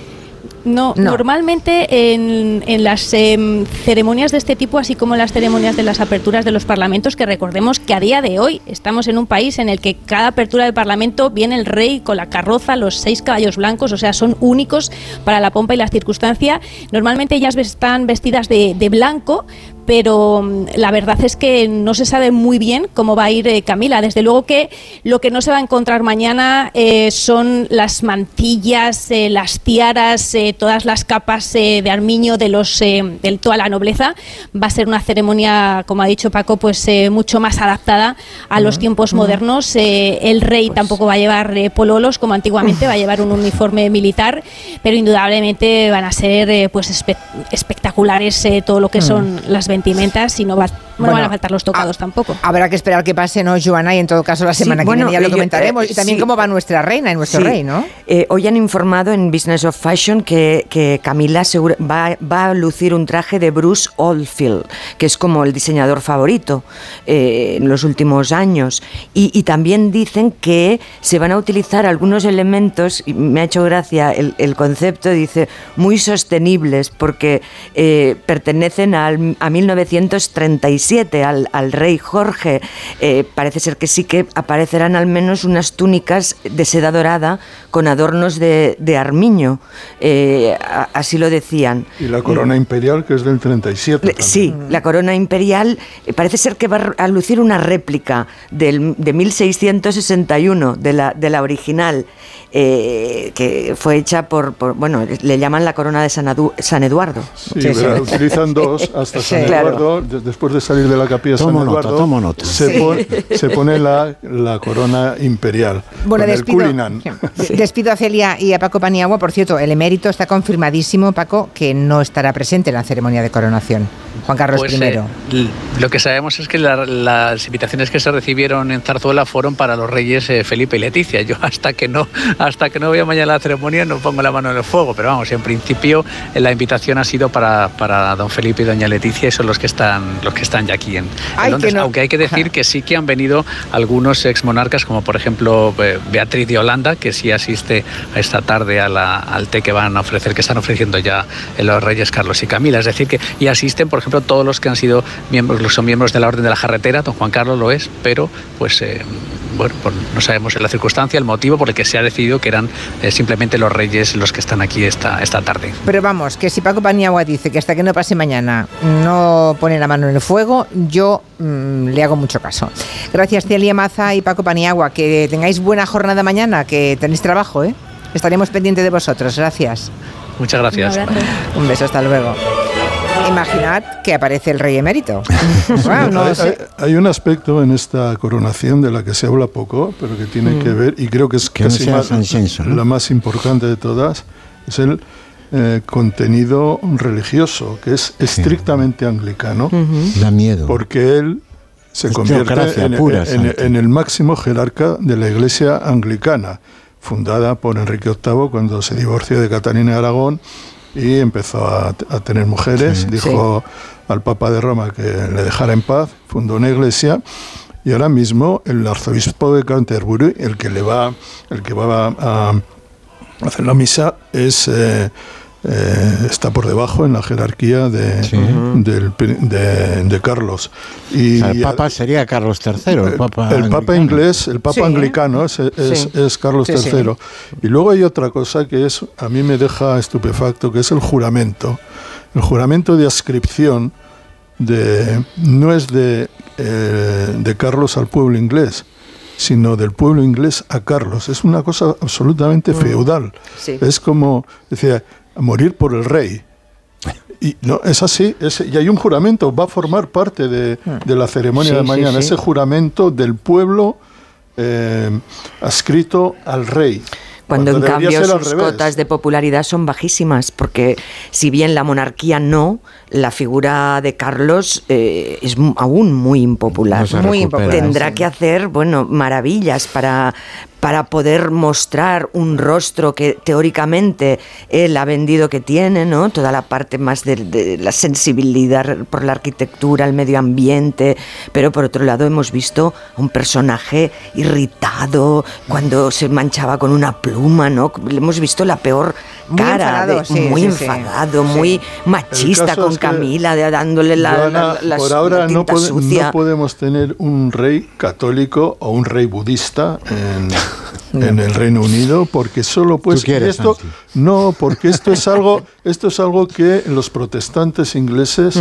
No, normalmente en, las em, ceremonias de este tipo, así como en las ceremonias de las aperturas de los parlamentos, que recordemos que a día de hoy estamos en un país en el que cada apertura del parlamento viene el rey con la carroza, los seis caballos blancos, o sea, son únicos para la pompa y la circunstancia. Normalmente ellas están vestidas de, de blanco, pero mm, la verdad es que no se sabe muy bien cómo va a ir eh, Camila. Desde luego que lo que no se va a encontrar mañana eh, son las mantillas, eh, las tiaras, todas las capas de armiño de los de toda la nobleza. Va a ser una ceremonia, como ha dicho Paco, pues mucho más adaptada a los tiempos modernos. el rey pues tampoco va a llevar pololos como antiguamente, va a llevar un uniforme militar, pero indudablemente van a ser pues espectaculares todo lo que son las y no, va, van a faltar los tocados tampoco. Habrá que esperar que pase, ¿no, Joana? Y en todo caso la semana que viene ya lo comentaremos. Eh, y también cómo va nuestra reina y nuestro rey, ¿no? Eh, hoy han informado en Business of Fashion que, que Camila va, va, a lucir un traje de Bruce Oldfield, que es como el diseñador favorito eh, en los últimos años. Y, también dicen que se van a utilizar algunos elementos, y me ha hecho gracia el, el concepto, dice, muy sostenibles, porque pertenecen al, a 1937 al, al rey Jorge, eh, parece ser que sí que aparecerán al menos unas túnicas de seda dorada con adornos de, de armiño, eh, así lo decían. Y la corona eh, imperial, que es del 37. Sí, la corona imperial parece ser que va a lucir una réplica del, de 1661, de la, de la original. Eh, que fue hecha por, bueno, le llaman la corona de San, Eduardo. Sí, utilizan dos hasta San Eduardo, después de salir de la capilla San Eduardo, Se, pone, la, la, corona imperial. Bueno, despido, despido a Celia y a Paco Paniagua. Por cierto, el emérito está confirmadísimo, Paco, que no estará presente en la ceremonia de coronación. Juan Carlos pues, I. Eh, lo que sabemos es que las invitaciones que se recibieron en Zarzuela fueron para los reyes eh, Felipe y Leticia. Yo hasta que no hasta que no vea mañana la ceremonia no pongo la mano en el fuego, pero vamos, en principio eh, la invitación ha sido para, para don Felipe y doña Leticia son los que están los que están ya aquí en, en Ay, Londres. no- Aunque hay que decir que sí que han venido algunos ex monarcas, como por ejemplo eh, Beatriz de Holanda, que sí asiste a esta tarde a la- al té que van a ofrecer, que están ofreciendo ya los Reyes Carlos y Camila. Es decir, que y asisten, por ejemplo, todos los que han sido miembros, los son miembros de la Orden de la Jarretera. Don Juan Carlos lo es, pero pues eh, bueno, pues no sabemos la circunstancia, el motivo por el que se ha decidido que eran eh, simplemente los Reyes los que están aquí esta, esta tarde. Pero vamos, que si Paco Paniagua dice que hasta que no pase mañana no pone la mano en el fuego, yo mm, le hago mucho caso. Gracias, Celia Maza y Paco Paniagua. Que tengáis buena jornada mañana, que tenéis trabajo, ¿eh? Estaremos pendientes de vosotros. Gracias. Muchas gracias. Un beso, hasta luego. Imaginad que aparece el rey emérito. Bueno, no hay, hay- un aspecto en esta coronación de la que se habla poco, pero que tiene Mm. que ver, y creo que es Que no casi sea más- San Censo, ¿no? la más importante de todas, es el eh, contenido religioso, que es estrictamente anglicano, Da miedo. porque él se Es convierte en, pura, en- Santi. en el máximo jerarca de la iglesia anglicana, fundada por Enrique VIII cuando se divorció de Catalina de Aragón y empezó a, a tener mujeres. Sí. Dijo al Papa de Roma que le dejara en paz, fundó una iglesia. Y ahora mismo el arzobispo de Canterbury, el que le va, el que va a, a hacer la misa, es eh, eh, está por debajo en la jerarquía de, del de, de Carlos. Y O sea, el Papa sería Carlos III, el Papa, el Papa anglicano. inglés, el Papa Sí. anglicano es, es- Sí. es Carlos Sí, sí. III. Y luego hay otra cosa que es a mí me deja estupefacto, que es el juramento. El juramento de ascripción de, no es de, eh, de Carlos al pueblo inglés, sino del pueblo inglés a Carlos. Es una cosa absolutamente feudal. Sí. Es como, decía, morir por el rey. Y no, es así, es- y hay un juramento, va a formar parte de, de la ceremonia Sí, de mañana, sí. ese juramento del pueblo eh, adscrito al rey. Cuando en cambio sus revés. cotas de popularidad son bajísimas, porque si bien la monarquía no, la figura de Carlos eh, es mu- aún muy impopular. No Muy impopular, Tendrá sí. que hacer, bueno, maravillas para, para poder mostrar un rostro que teóricamente él ha vendido que tiene, ¿no? Toda la parte más de, la sensibilidad por la arquitectura, el medio ambiente, pero por otro lado hemos visto un personaje irritado cuando se manchaba con una pluma, ¿no? Hemos visto la peor Muy cara, de- enfadado, sí, muy sí, enfadado, Sí. muy machista con es que, Camila, de- dándole la, Joana, la- la- por la ahora no, pode- sucia. no podemos tener un rey católico o un rey budista en, en el Reino Unido porque solo pues Tú quieres, esto Santi. no porque esto es algo esto es algo que los protestantes ingleses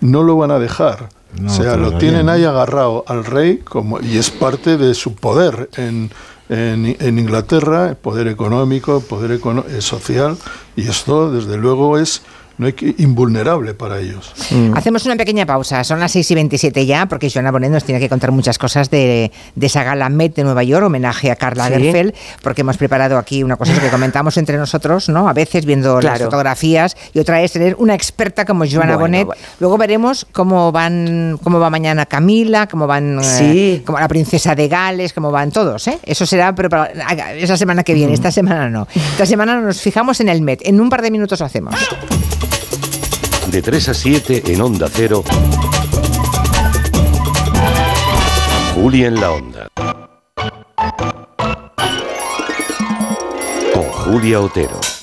no lo van a dejar No, o sea lo tienen ahí agarrado al rey como y es parte de su poder en en, en Inglaterra, poder económico, poder econo- eh, social, y esto, desde luego, es no hay que, invulnerable para ellos. Hacemos una pequeña pausa, son las 6 y 27 ya, porque Joana Bonet nos tiene que contar muchas cosas de, de esa gala Met de Nueva York, homenaje a Karl Sí. Lagerfeld, porque hemos preparado aquí una cosa que comentamos entre nosotros, ¿no? A veces viendo las Claro. fotografías, y otra es tener una experta como Joana Bueno, Bonet. bueno. Luego veremos cómo van, cómo va mañana Camila, cómo van eh, Sí. como la princesa de Gales, cómo van todos, ¿eh? Eso será, pero para, esa semana que viene, esta semana no. Esta semana nos fijamos en el Met. En un par de minutos lo hacemos. De 3 a 7 en Onda Cero. Juli en la Onda. Con Julia Otero.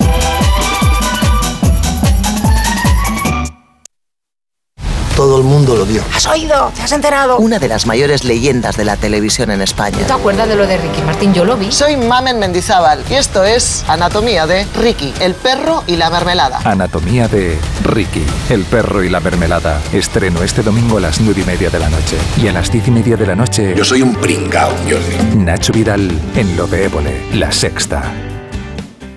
Todo el mundo lo vio. ¿Has oído? ¿Te has enterado? Una de las mayores leyendas de la televisión en España. ¿Te acuerdas de lo de Ricky Martín? Yo lo vi. Soy Mamen Mendizábal y esto es Anatomía de Ricky, el perro y la mermelada. Anatomía de Ricky, el perro y la mermelada. Estreno este domingo a las nueve y media de la noche. Y a las diez y media de la noche. Yo soy un pringao, Jordi. Nacho Vidal en Lo de Évole, La Sexta.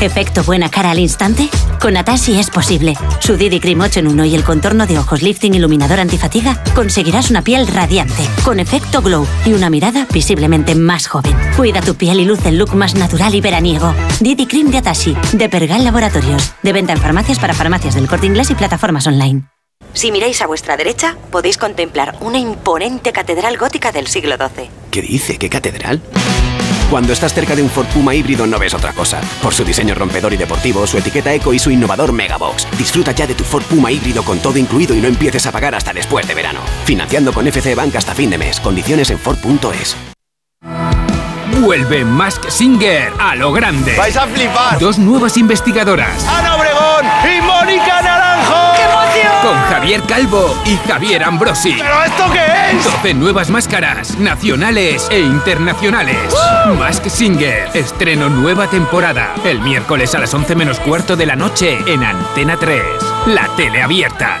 ¿Efecto buena cara al instante? Con Atashi es posible. Su Didi Cream 8 en 1 y el contorno de ojos lifting iluminador antifatiga conseguirás una piel radiante, con efecto glow y una mirada visiblemente más joven. Cuida tu piel y luce el look más natural y veraniego. Didi Cream de Atashi, de Pergal Laboratorios. De venta en farmacias para farmacias del corte inglés y plataformas online. Si miráis a vuestra derecha, podéis contemplar una imponente catedral gótica del siglo XII. ¿Qué dice? ¿Qué catedral? Cuando estás cerca de un Ford Puma híbrido no ves otra cosa. Por su diseño rompedor y deportivo, su etiqueta eco y su innovador Megabox. Disfruta ya de tu Ford Puma híbrido con todo incluido y no empieces a pagar hasta después de verano. Financiando con FC Bank hasta fin de mes. Condiciones en Ford.es. Vuelve Mask Singer a lo grande. ¡Vais a flipar! Dos nuevas investigadoras. ¡Ana Obregón y Mónica Naranjo! Con Javier Calvo y Javier Ambrosi. ¿Pero esto qué es? 12 nuevas máscaras, nacionales e internacionales. Mask Singer, estreno nueva temporada. El miércoles a las 11 menos cuarto de la noche en Antena 3. La tele abierta.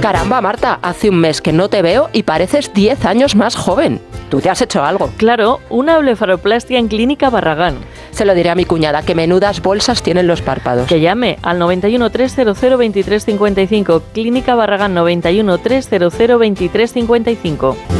Caramba, Marta, hace un mes que no te veo y pareces 10 años más joven. Tú te has hecho algo. Claro, una blefaroplastia en Clínica Barragán. Se lo diré a mi cuñada, que menudas bolsas tienen los párpados. Que llame al 91 300 2355. Clínica Barragán 91 300 2355.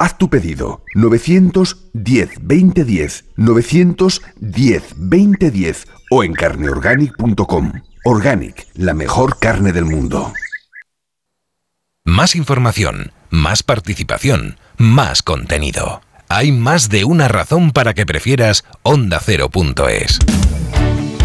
Haz tu pedido 910 2010 910 2010 o en carneorganic.com. Organic, la mejor carne del mundo. Más información, más participación, más contenido. Hay más de una razón para que prefieras ondacero.es.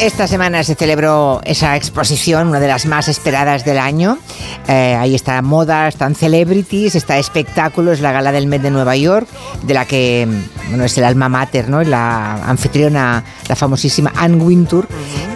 Esta semana se celebró esa exposición, una de las más esperadas del año. Eh, ahí está moda, están celebrities, está espectáculo, es la gala del Met de Nueva York, de la que bueno, es el alma mater, ¿no? La anfitriona, la famosísima Anne Wintour.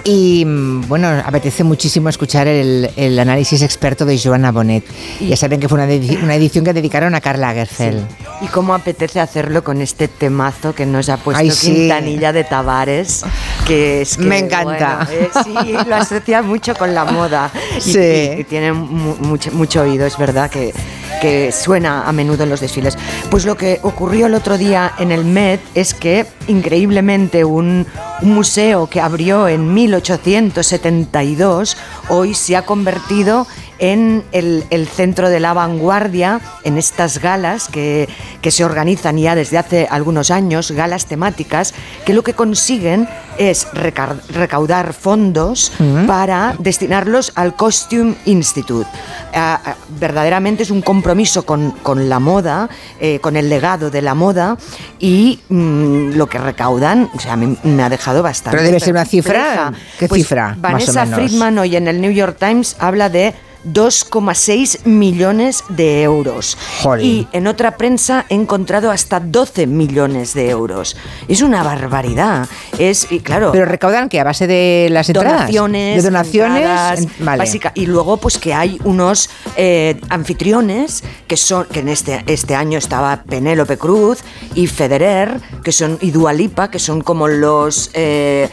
Y bueno, apetece muchísimo escuchar el, el análisis experto de Joanna Bonet. Ya saben que fue una, una edición que dedicaron a Karl Lagerfeld. Y cómo apetece hacerlo con este temazo que nos ha puesto Ay, sí. Quintanilla de Tavares, que es que, Me encanta. bueno, eh, sí, lo asocia mucho con la moda. Y, Sí. y- y tiene mu- mucho, mucho oído, es verdad que, que suena a menudo en los desfiles. Pues lo que ocurrió el otro día en el Met es que, increíblemente, un, un museo que abrió en 1872 hoy se ha convertido en el, el centro de la vanguardia, en estas galas que, que se organizan ya desde hace algunos años, galas temáticas, que lo que consiguen es recaudar fondos para destinarlos al Costume Institute. Ah, ah, verdaderamente es un compromiso con, con la moda, eh, con el legado de la moda y mm, lo que recaudan, o sea, a mí me ha dejado bastante. Pero debe ser una cifra. ¿qué Pues cifra, más o Vanessa menos? Friedman hoy en el New York Times habla de 2,6 millones de euros. Y en otra prensa he encontrado hasta 12 millones de euros. Es una barbaridad. Es, y claro. Pero recaudan que a base de las entradas. Donaciones, De donaciones. entradas, en- vale. básica. y luego pues que hay unos eh, anfitriones que son que en este este año estaba Penélope Cruz y Federer que son y Dua Lipa que son como los eh,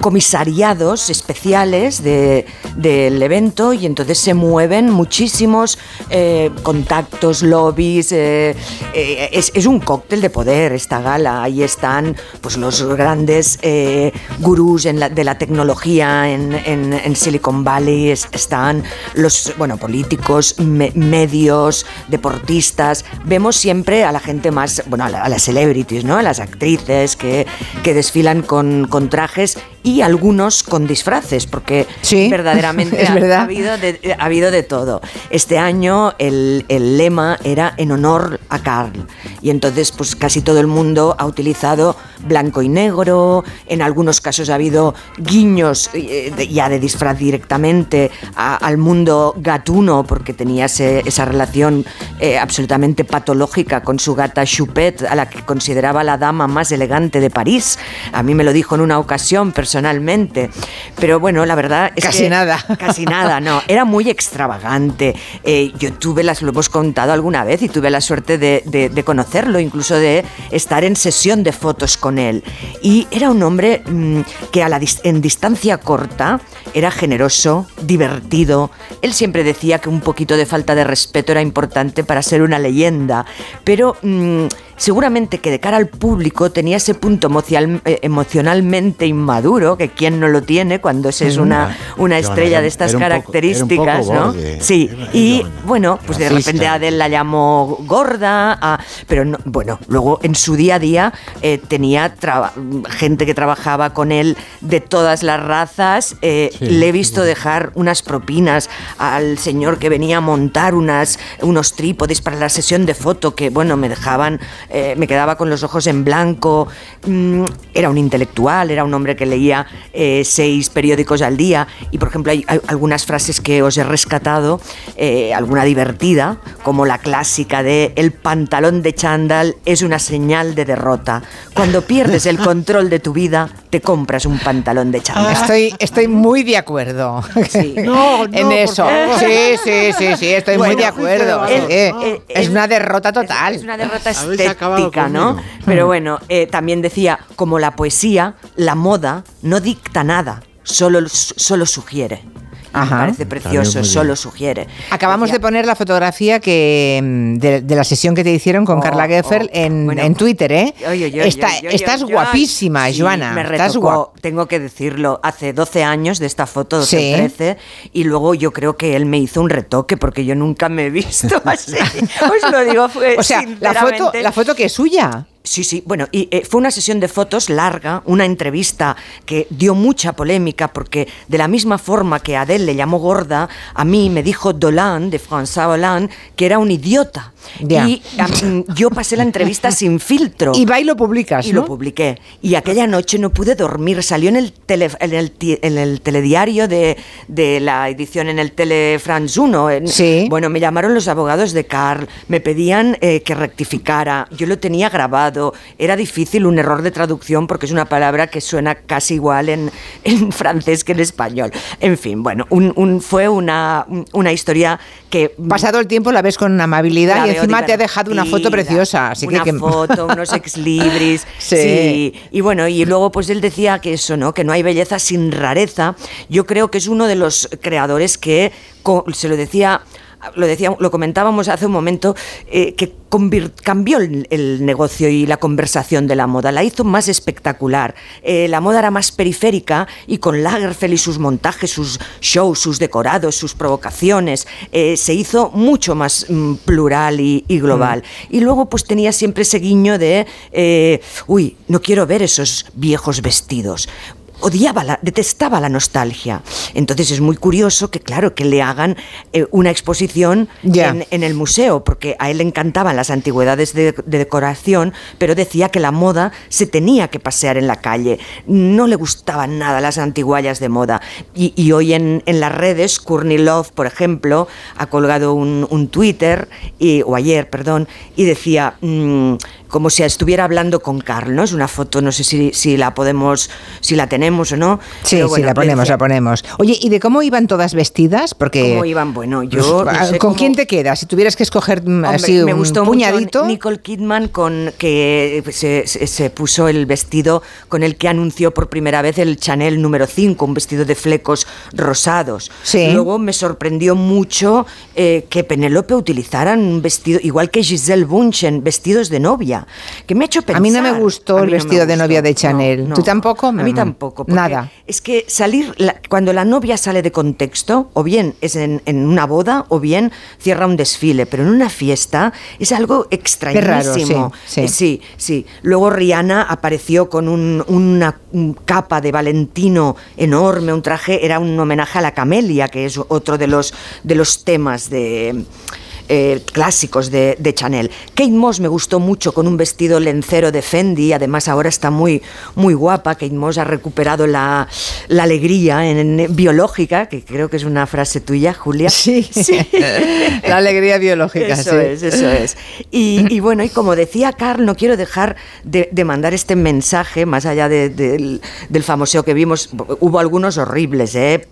comisariados especiales de- del evento y entonces se mueven muchísimos eh, contactos, lobbies. eh, eh, es, es un cóctel de poder esta gala. Ahí están pues los grandes gurús en la- de la tecnología en, en- en Silicon Valley. es- están los bueno políticos, me- medios, deportistas. Vemos siempre a la gente más, bueno, a, la- a las celebrities, ¿no? A las actrices que, que desfilan con, con trajes y algunos con disfraces, porque verdaderamente es ha- verdad. ha habido de, ha habido de todo. Este año el, el lema era en honor a Carl. Y entonces, pues casi todo el mundo ha utilizado blanco y negro. En algunos casos ha habido guiños eh, ya de disfraz directamente a- al mundo gatuno, porque tenía ese- esa relación eh, absolutamente patológica con su gata Choupette, a la que consideraba la dama más elegante de París. A mí me lo dijo en una ocasión personalmente. Pero bueno, la verdad es Casi que- nada. Casi nada, no. Era muy extravagante. Eh, yo tuve las, lo hemos contado alguna vez y tuve la suerte de, conocerlo, incluso de estar en sesión de fotos con él. Y era un hombre mm, que a la en distancia corta era generoso, divertido. Él siempre decía que un poquito de falta de respeto era importante para ser una leyenda, pero mm, seguramente que de cara al público tenía ese punto emocional- eh, emocionalmente inmaduro, que quien no lo tiene cuando se es una, una Joana, estrella de estas características, ¿no? borde. Sí, y bueno, pues de repente Adele la llamó gorda, ah, pero no- bueno, luego en su día a día eh, tenía gente que trabajaba con él de todas las razas. eh, Sí, le he visto dejar unas propinas al señor que venía a montar unas, unos trípodes para la sesión de foto que, bueno, me dejaban, eh, me quedaba con los ojos en blanco. Mm, era un intelectual, era un hombre que leía eh, seis periódicos al día y, por ejemplo, hay, hay algunas frases que os he rescatado, eh, alguna divertida, como la clásica de el pantalón de chándal es una señal de derrota. Cuando pierdes el control de tu vida, te compras un pantalón de chándal. Estoy, estoy muy de acuerdo No, en no, eso. Sí, sí, sí, sí, estoy muy de acuerdo. el- Sí. el- es una derrota total. Es una derrota Habéis estética, ¿no? Pero bueno, eh, también decía, como la poesía, la moda no dicta nada, solo, solo sugiere. Y me Ajá. parece precioso, solo sugiere. Acabamos de poner la fotografía que mm, de, de la sesión que te hicieron con Oh, Carla Geffer en, en Twitter, ¿eh? Oy, oy, Está- estás guapísima, sí, Joana. Me estás retocó, guapa. tengo que decirlo, hace 12 años de esta foto, Sí. 12 13, y luego yo creo que él me hizo un retoque porque yo nunca me he visto así. Os lo digo, fue O sea, la foto, la foto que es suya. Sí, sí, bueno, y eh, fue una sesión de fotos larga, una entrevista que dio mucha polémica porque de la misma forma que Adele le llamó gorda, a mí me dijo Dolan, de François Hollande, que era un idiota. Y a yo pasé la entrevista sin filtro. Y va y lo publicas, Y ¿no? lo publiqué. Y aquella noche no pude dormir. Salió en el, tele- en el, ti- en el telediario de, de la edición en el Tele France 1. En- Bueno, me llamaron los abogados de Carl. Me pedían eh, que rectificara. Yo lo tenía grabado. Era difícil un error de traducción porque es una palabra que suena casi igual en, en francés que en español. En fin, bueno, un- un- fue una, una historia que... Pasado el tiempo la ves con amabilidad y encima te ha dejado una foto preciosa. Así una que, que- foto, unos ex libris. Sí. sí. Y bueno, y luego pues él decía que eso, ¿no? Que no hay belleza sin rareza. Yo creo que es uno de los creadores que se lo decía lo decía, lo comentábamos hace un momento, eh, que cambió el, el negocio y la conversación de la moda, la hizo más espectacular. Eh, la moda era más periférica y con Lagerfeld y sus montajes, sus shows, sus decorados, sus provocaciones, eh, se hizo mucho más mm, plural y, y global. Y luego pues tenía siempre ese guiño de, uy, no quiero ver esos viejos vestidos odiaba, la, detestaba la nostalgia. Entonces es muy curioso que, claro, que le hagan eh, una exposición en, en el museo, porque a él le encantaban las antigüedades de, de decoración, pero decía que la moda se tenía que pasear en la calle. No le gustaban nada las antiguallas de moda. Y, y hoy en, en las redes, Courtney Love, por ejemplo, ha colgado un, un Twitter, y, o ayer, perdón, y decía... mm, como si estuviera hablando con Carl, ¿no? Es una foto, no sé si, si la podemos, si la tenemos o no. Sí, sí, la ponemos, la ponemos. Oye, ¿y de cómo iban todas vestidas? Porque ¿Cómo iban? Bueno, yo Pues, no ah, sé ¿Con cómo- quién te quedas? Si tuvieras que escoger mm, Hombre, así me un gustó puñadito. mucho Nicole Kidman con que se, se- se puso el vestido con el que anunció por primera vez el Chanel número 5, un vestido de flecos rosados. Sí. Luego me sorprendió mucho eh, que Penélope utilizara un vestido igual que Giselle Bunchen, vestidos de novia, que me ha hecho pensar. a mí no me gustó el no vestido de novia de Chanel. No, ¿Tú tampoco? A mí tampoco. Nada. Es que salir, la- cuando la novia sale de contexto, o bien es en, en una boda, o bien cierra un desfile, pero en una fiesta es algo extrañísimo. sí, sí. Eh, sí, sí. Luego Rihanna apareció con un- una un capa de Valentino enorme, un traje, era un homenaje a la camelia, que es otro de los, de los temas de... eh, clásicos de, de Chanel. Kate Moss me gustó mucho con un vestido lencero de Fendi, además ahora está muy, muy guapa. Kate Moss ha recuperado la, la alegría en- en- biológica, que creo que es una frase tuya, Julia. Sí, la alegría biológica. Eso sí. es, eso es. Y, y bueno, y como decía Carl, no quiero dejar de, de mandar este mensaje, más allá de- del, del famoseo que vimos, hubo algunos horribles, ¿eh?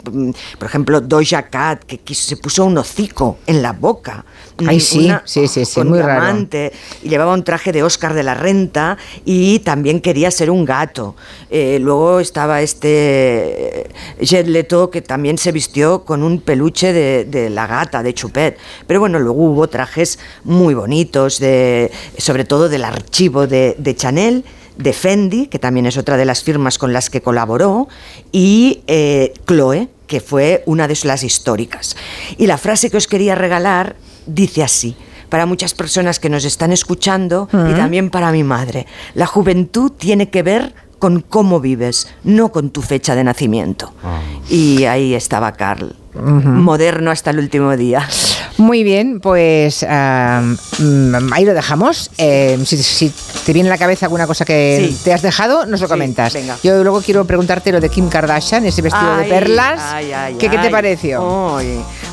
Por ejemplo, Doja Cat, que, se puso un hocico en la boca. Ay, sí, Una- sí, sí, sí, con muy raro. diamante, y llevaba un traje de Oscar de la Renta y también quería ser un gato. Eh, luego estaba este Jet Leto que también se vistió con un peluche de, de la gata, de Chupet. Pero bueno, luego hubo trajes muy bonitos, de, sobre todo del archivo de, de Chanel de Fendi, que también es otra de las firmas con las que colaboró, y eh, Chloe, que fue una de las históricas. Y la frase que os quería regalar dice así, para muchas personas que nos están escuchando y Ujú. también para mi madre, la juventud tiene que ver con cómo vives, no con tu fecha de nacimiento. Y ahí estaba Carl, Moderno hasta el último día. Muy bien, pues mm, ahí lo dejamos. Eh, si, si te viene a la cabeza alguna cosa que Sí. te has dejado, nos lo Sí, comentas. venga. Yo luego quiero preguntarte lo de Kim Kardashian, ese vestido de perlas. ay, ay, ¿Qué, qué te pareció?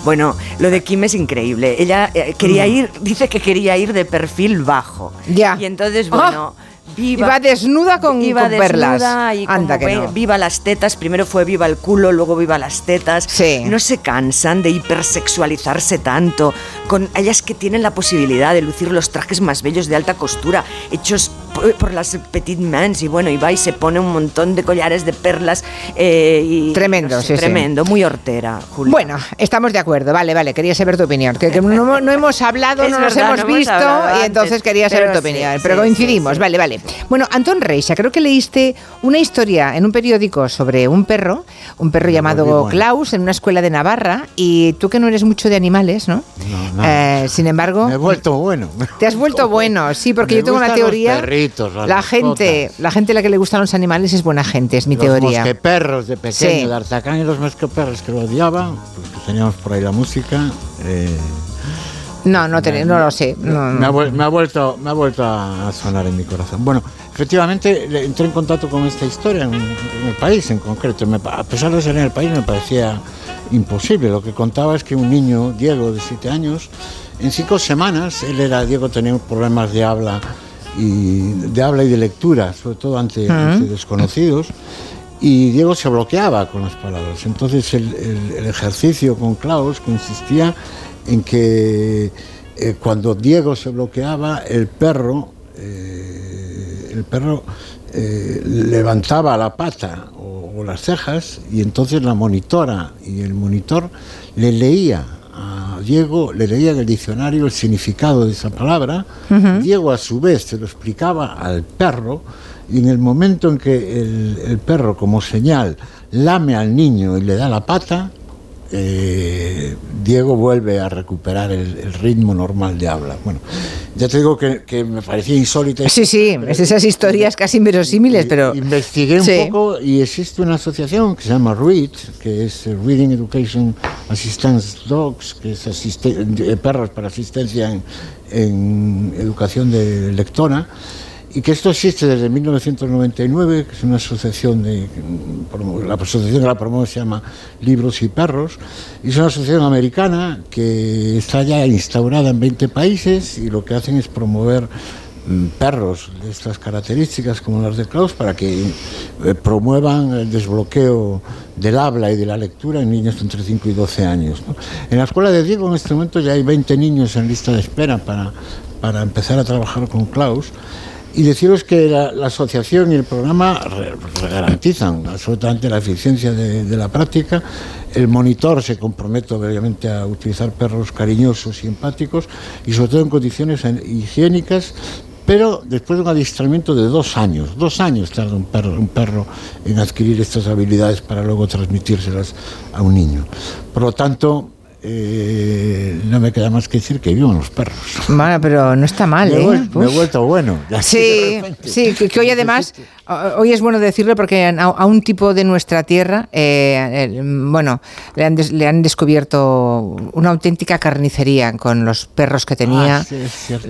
Bueno, lo de Kim es increíble. Ella eh, quería Mm. ir, dice que quería ir de perfil bajo. Ya. Y entonces, bueno. Viva, iba desnuda con, iba con perlas. desnuda y Anda como que no. viva las tetas. Primero fue viva el culo, luego viva las tetas. No se cansan de hipersexualizarse tanto. Con ellas que tienen la posibilidad de lucir los trajes más bellos de alta costura, hechos por, por las petit mans. Y bueno, y va y se pone un montón de collares de perlas. eh, y, Tremendo, no sé, sí, sí. Tremendo, muy hortera, Julia. Bueno, estamos de acuerdo, vale, vale, quería saber tu opinión. Que, que no, no hemos hablado, Es no nos verdad, hemos no visto y entonces antes, quería saber tu sí, opinión. sí, pero sí, coincidimos, sí. vale, vale. Bueno, Antón Reixa, creo que leíste una historia en un periódico sobre un perro, un perro llamado bueno. Klaus en una escuela de Navarra y tú que no eres mucho de animales, ¿no? no. Eh, sin embargo... Me he vuelto bueno. Te has vuelto bueno, sí, porque Me yo tengo una teoría. La gente, la gente a la que le gustan los animales es buena gente, es mi los teoría. mosqueperros de pequeño, Sí. D'Artagnan y los mosqueperros que lo odiaban, pues teníamos por ahí la música. eh, No, no, te- no lo sé. no, me, ha, me ha vuelto, me ha vuelto a sonar en mi corazón. Bueno, efectivamente entré en contacto con esta historia en, en el país en concreto. Me a pesar de ser en el país me parecía imposible. Lo que contaba es que un niño, Diego, de 7 años, en cinco semanas, él era, Diego tenía problemas de habla y de habla y de lectura, sobre todo ante, Ujú. ante desconocidos. Y Diego se bloqueaba con las palabras. Entonces el, el- el ejercicio con Klaus consistía en que eh, cuando Diego se bloqueaba, el perro, eh, el perro eh, levantaba la pata o, o las cejas y entonces la monitora y el monitor le leía a Diego le leía en el diccionario el significado de esa palabra. Diego a su vez se lo explicaba al perro y en el momento en que el, el perro como señal lame al niño y le da la pata, eh, Diego vuelve a recuperar el, el ritmo normal de habla. Bueno, ya te digo que, que me parecía insólita. Sí, sí, es esas historias casi inverosímiles, pero... Investigué un Sí. poco y existe una asociación que se llama READ, que es eh, Reading Education Assistance Dogs, que es eh, perros para asistencia en, en educación de lectora, y que esto existe desde 1999, que es una asociación de la asociación que la promueve se llama Libros y Perros, y es una asociación americana que está ya instaurada en 20 países y lo que hacen es promover mm, perros de estas características como las de Klaus para que eh, promuevan el desbloqueo del habla y de la lectura en niños entre 5 y 12 años. ¿no? En la escuela de Diego en este momento ya hay 20 niños en lista de espera para, para empezar a trabajar con Klaus. Y deciros que la, asociación y el programa garantizan absolutamente la eficiencia de, la práctica. El monitor se compromete obviamente a utilizar perros cariñosos y empáticos y sobre todo en condiciones higiénicas, pero después de un adiestramiento de dos años. Dos años tarda un perro, un perro en adquirir estas habilidades para luego transmitírselas a un niño. Por lo tanto, eh, no me queda más que decir que vivan los perros. Bueno, pero no está mal, me, ¿eh? vuel- me he Uf. vuelto bueno. ya Sí, sí, que, que hoy además, hoy es bueno decirlo porque a, a un tipo de nuestra tierra, eh, el- bueno, le han, des- le han descubierto una auténtica carnicería con los perros que tenía. Ah, sí,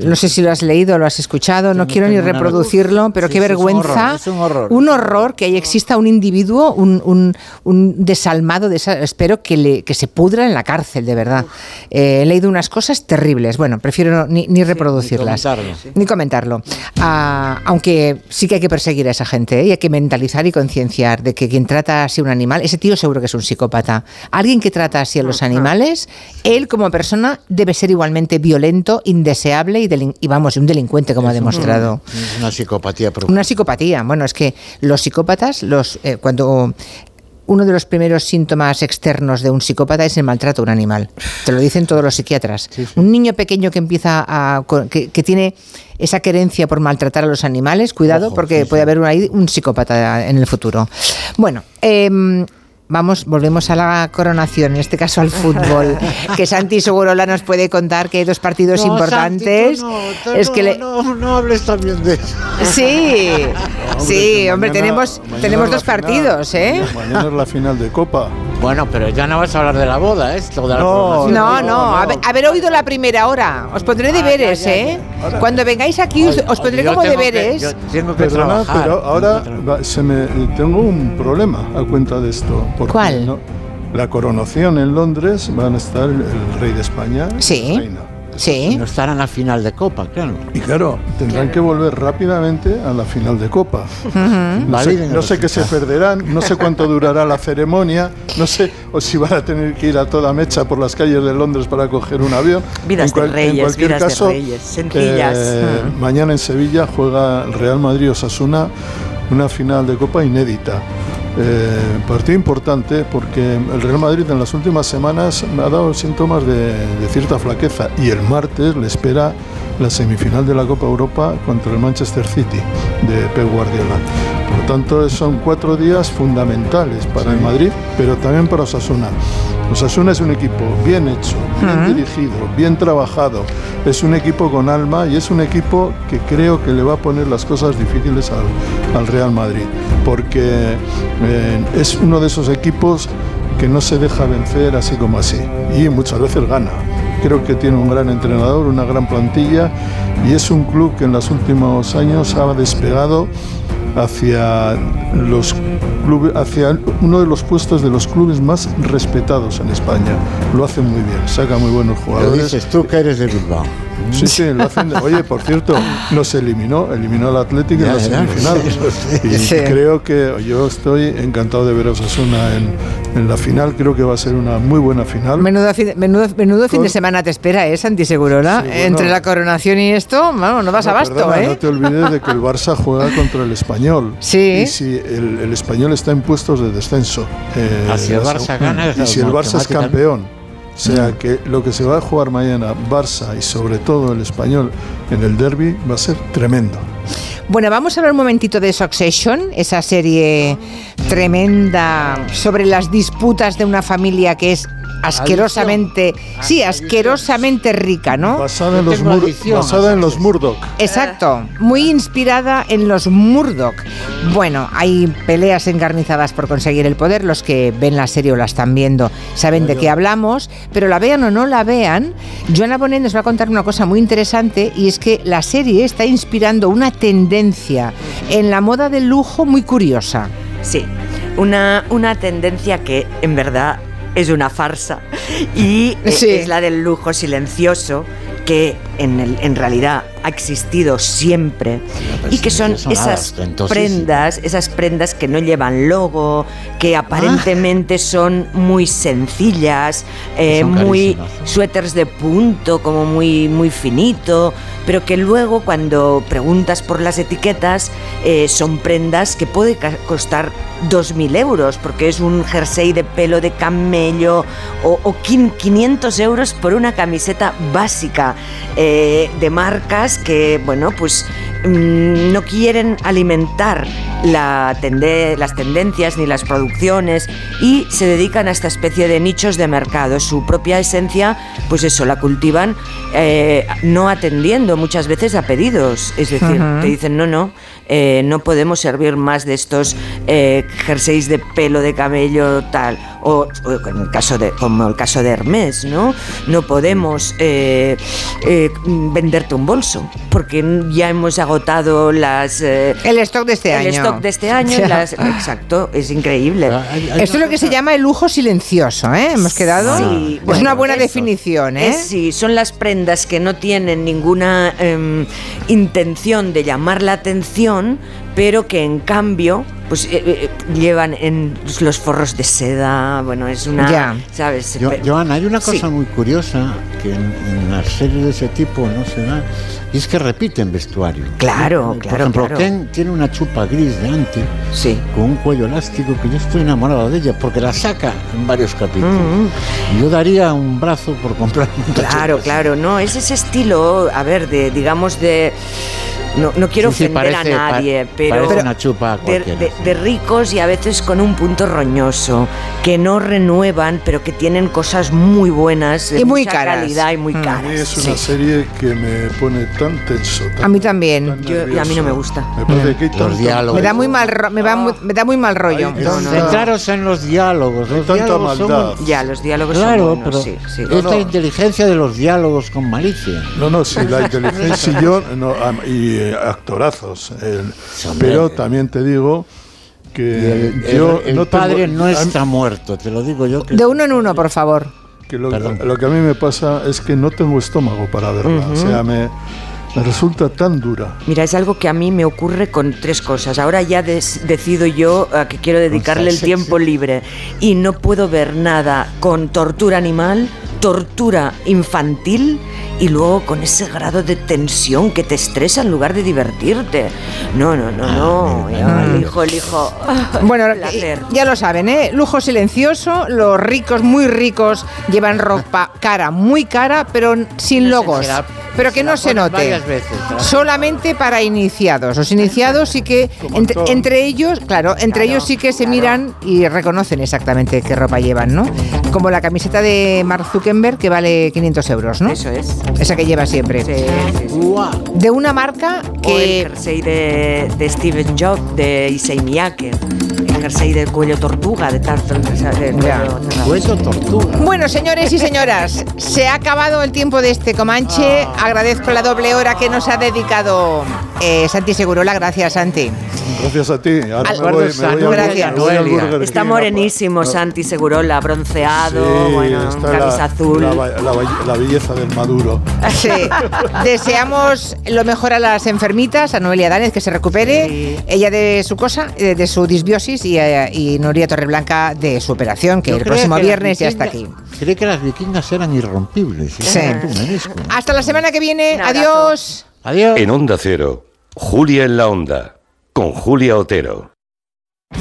no sé si lo has leído, lo has escuchado, no quiero ni reproducirlo, pero Sí, qué sí, es un vergüenza. horror, es un horror. Un horror que ahí exista un individuo, un, un- un desalmado, de esa- espero que, le, que se pudra en la cárcel, de verdad. Eh, he leído unas cosas terribles, bueno, prefiero ni, ni reproducirlas. comentarlo. Ni comentarlo. Ah, aunque sí que hay que perseguir a esa gente ¿eh? y hay que mentalizar y concienciar de que quien trata así a un animal, ese tío seguro que es un psicópata. Alguien que trata así a los animales, él como persona debe ser igualmente violento, indeseable y, y vamos, un delincuente como ha demostrado. Es una psicopatía profunda. Una psicopatía. Bueno, es que los psicópatas, los eh, cuando uno de los primeros síntomas externos de un psicópata es el maltrato a un animal. Te lo dicen todos los psiquiatras. Un niño pequeño que empieza a que, que tiene esa querencia por maltratar a los animales, cuidado porque puede haber un, un psicópata en el futuro. Bueno, em, Vamos, volvemos a la coronación, en este caso al fútbol, que Santi Segurola nos puede contar que hay dos partidos No, importantes. Santi, tú no, tú es no, que le- no, no hables también de eso. Sí, sí, que hombre, mañana- tenemos, mañana tenemos dos final. partidos, ¿eh? Mañana es la final de Copa. Bueno, pero ya no vas a hablar de la boda, la No. No, no, haber, haber oído la primera hora. Os pondré deberes, ¿eh? Cuando vengáis aquí os, os pondré como tengo que- deberes. yo tengo que Perdona, trabajar. pero ahora va- se me, tengo un problema a cuenta de esto. Porque ¿Cuál? no- la coronación en Londres van a estar el, el rey de España. y Sí. la reina. Sí. No estarán a final de Copa, claro. Y claro, tendrán que volver rápidamente a la final de Copa. No sé, no sé qué se perderán, no sé cuánto durará la ceremonia, no sé o si van a tener que ir a toda mecha por las calles de Londres para coger un avión. Vidas En cual- de reyes, en cualquier vidas de reyes, sencillas. eh, mañana en Sevilla juega el Real Madrid Osasuna una final de Copa inédita. Eh, partido importante porque el Real Madrid en las últimas semanas ha dado síntomas de, de cierta flaqueza y el martes le espera la semifinal de la Copa Europa contra el Manchester City de Pep Guardiola. Por lo tanto, son cuatro días fundamentales para el Madrid, pero también para Osasuna. Osasuna es un equipo bien hecho, bien dirigido, bien trabajado. Es un equipo con alma y es un equipo que creo que le va a poner las cosas difíciles al, al Real Madrid, porque eh, es uno de esos equipos que no se deja vencer así como así y muchas veces gana. Creo que tiene un gran entrenador, una gran plantilla y es un club que en los últimos años ha despegado hacia los clubes, hacia uno de los puestos de los clubes más respetados en España. Lo hacen muy bien, saca muy buenos Lo jugadores. dices tú que eres de Bilbao. Sí, sí, lo hacen. de- Oye, por cierto, nos eliminó, eliminó al Atlético en la semifinal. Y Sí. creo que yo estoy encantado de ver a Osasuna en, en la final. Creo que va a ser una muy buena final. Menudo, fin, menudo, menudo fin de semana te espera, ¿eh, Santi Segurola? Sí, bueno. Entre la coronación y esto, vamos, no vas No, abasto, perdona, ¿eh? No te olvides de que el Barça juega contra el Español. Sí. Y si el, el Español está en puestos de descenso. eh, Ah, si el la Barça gana, Y si el Barça es campeón. Sea que lo que se va a jugar mañana, Barça y sobre todo el español en el derby, va a ser tremendo. Bueno, vamos a hablar un momentito de Succession, esa serie tremenda sobre las disputas de una familia que es asquerosamente, sí, asquerosamente rica, ¿no? Basada en los, Mur- basada en los Murdoch. Exacto, muy inspirada en los Murdoch. Bueno, hay peleas encarnizadas por conseguir el poder. Los que ven la serie o la están viendo saben de qué hablamos, pero la vean o no la vean, Joana Bonet nos va a contar una cosa muy interesante y es que la serie está inspirando una tendencia en la moda del lujo muy curiosa. Sí, una, una tendencia que en verdad es una farsa. Y eh, Sí. es la del lujo silencioso que en, el- en realidad ha existido siempre. Y que son esas prendas, esas prendas que no llevan logo, que aparentemente son muy sencillas, eh, Son muy suéteres de punto, como muy, muy finito, pero que luego cuando preguntas por las etiquetas eh, son prendas que puede costar 2.000 euros, porque es un jersey de pelo de camello o, o quin- 500 euros por una camiseta básica eh, de marcas que, bueno, pues mm, no quieren alimentar la tende- las tendencias ni las producciones y se dedican a esta especie de nichos de mercado. Su propia esencia, pues eso, la cultivan eh, no atendiendo muchas veces a pedidos. Es decir, te dicen, no, no, eh, no podemos servir más de estos eh, jerseys de pelo de camello tal. O, o en el caso de, como el caso de Hermes, ¿no? No podemos eh, eh, venderte un bolso porque ya hemos agotado las... eh, El stock de este el año. stock de este año. Las- exacto, es increíble. Esto es lo que se llama el lujo silencioso, ¿eh? Hemos quedado. Sí, es bueno, una buena eso. definición, ¿eh? Es- sí, son las prendas que no tienen ninguna em, intención de llamar la atención, pero que en cambio pues eh, eh, llevan en los forros de seda, bueno, es una, Ya. ¿sabes? Yo- Joana, hay una cosa Sí. muy curiosa que en, en las series de ese tipo no se da, y es que repiten vestuario. Claro, Por claro, ejemplo, claro. Ken tiene una chupa gris de antes, sí. con un cuello elástico, que yo estoy enamorado de ella, porque la saca en varios capítulos. Mm. Y Yo daría un brazo por comprar una Claro, chupa claro, no, es ese estilo, a ver, de, digamos, de... No, no quiero Sí, sí, ofender parece- a nadie, pa- pero... parece una chupa de, cualquiera, de- de ricos y a veces con un punto roñoso, que no renuevan, pero que tienen cosas muy buenas, de Y muy mucha caras. calidad y muy Mm. A caras. mí es sí. una serie que me pone tan tenso. tan- A mí también. Yo- y a mí no me gusta. Me parece que hay tanto- Me da muy mal, ro- me, va muy, me da muy mal rollo. No, no, no. Centraros en los diálogos. Los tanta diálogos maldad. muy- Ya, los diálogos Claro, son buenos, pero sí, sí. es la inteligencia de los diálogos con malicia. No, no, sí, la inteligencia y yo, no, y eh, actorazos. hombre. pero también te digo que el, el- yo el no tengo- padre no a mí- está muerto, te lo digo yo. Que De uno en uno, por favor. que lo, lo que a mí me pasa es que no tengo estómago para verla. O sea, me, me resulta tan dura. Mira, es algo que a mí me ocurre con tres cosas. Ahora ya des- decido yo a que quiero dedicarle el tiempo libre y no puedo ver nada con tortura animal, tortura infantil y luego con ese grado de tensión que te estresa en lugar de divertirte. No, no, no, no. Yo elijo, elijo. Bueno, placer. ya lo saben, ¿eh? Lujo silencioso, los ricos, muy ricos, llevan ropa cara, muy cara, pero sin logos. pero que no se note. varias veces. Solamente para iniciados. Los iniciados sí que, entre, ellos, claro, entre ellos sí que se miran y reconocen exactamente qué ropa llevan, ¿no? Como la camiseta de Mark Que vale 500 euros, ¿no? Eso es. Esa que lleva siempre. Sí, sí, sí. De una marca O el que... jersey de, de Steven Jobs, de Issei Miyake. El jersey del cuello tortuga, de Tartan. de cuello tortuga. Bueno, señores y señoras, se ha acabado el tiempo de este Comanche. Agradezco la doble hora que nos ha dedicado eh, Santi Segurola. Gracias, Santi. Gracias a ti. Ahora Al- me voy, me voy Gracias. Burger Está morenísimo, a- Santi Segurola, bronceado, Sí, bueno, camisa la, azul. La, la- la- la belleza del maduro. Sí. Deseamos lo mejor a las enfermitas, a Noelia Dánez, que se recupere. Sí. Ella de su cosa, eh, de su disbiosis, y, eh, y Nuria Torreblanca de su operación, que Yo el próximo que viernes ya está aquí. vikingas- Creí que las vikingas eran irrompibles. Sí. Tú, menisco. Hasta la semana que viene. Adiós. Adiós. En Onda Cero, Julia en la Onda, con Julia Otero.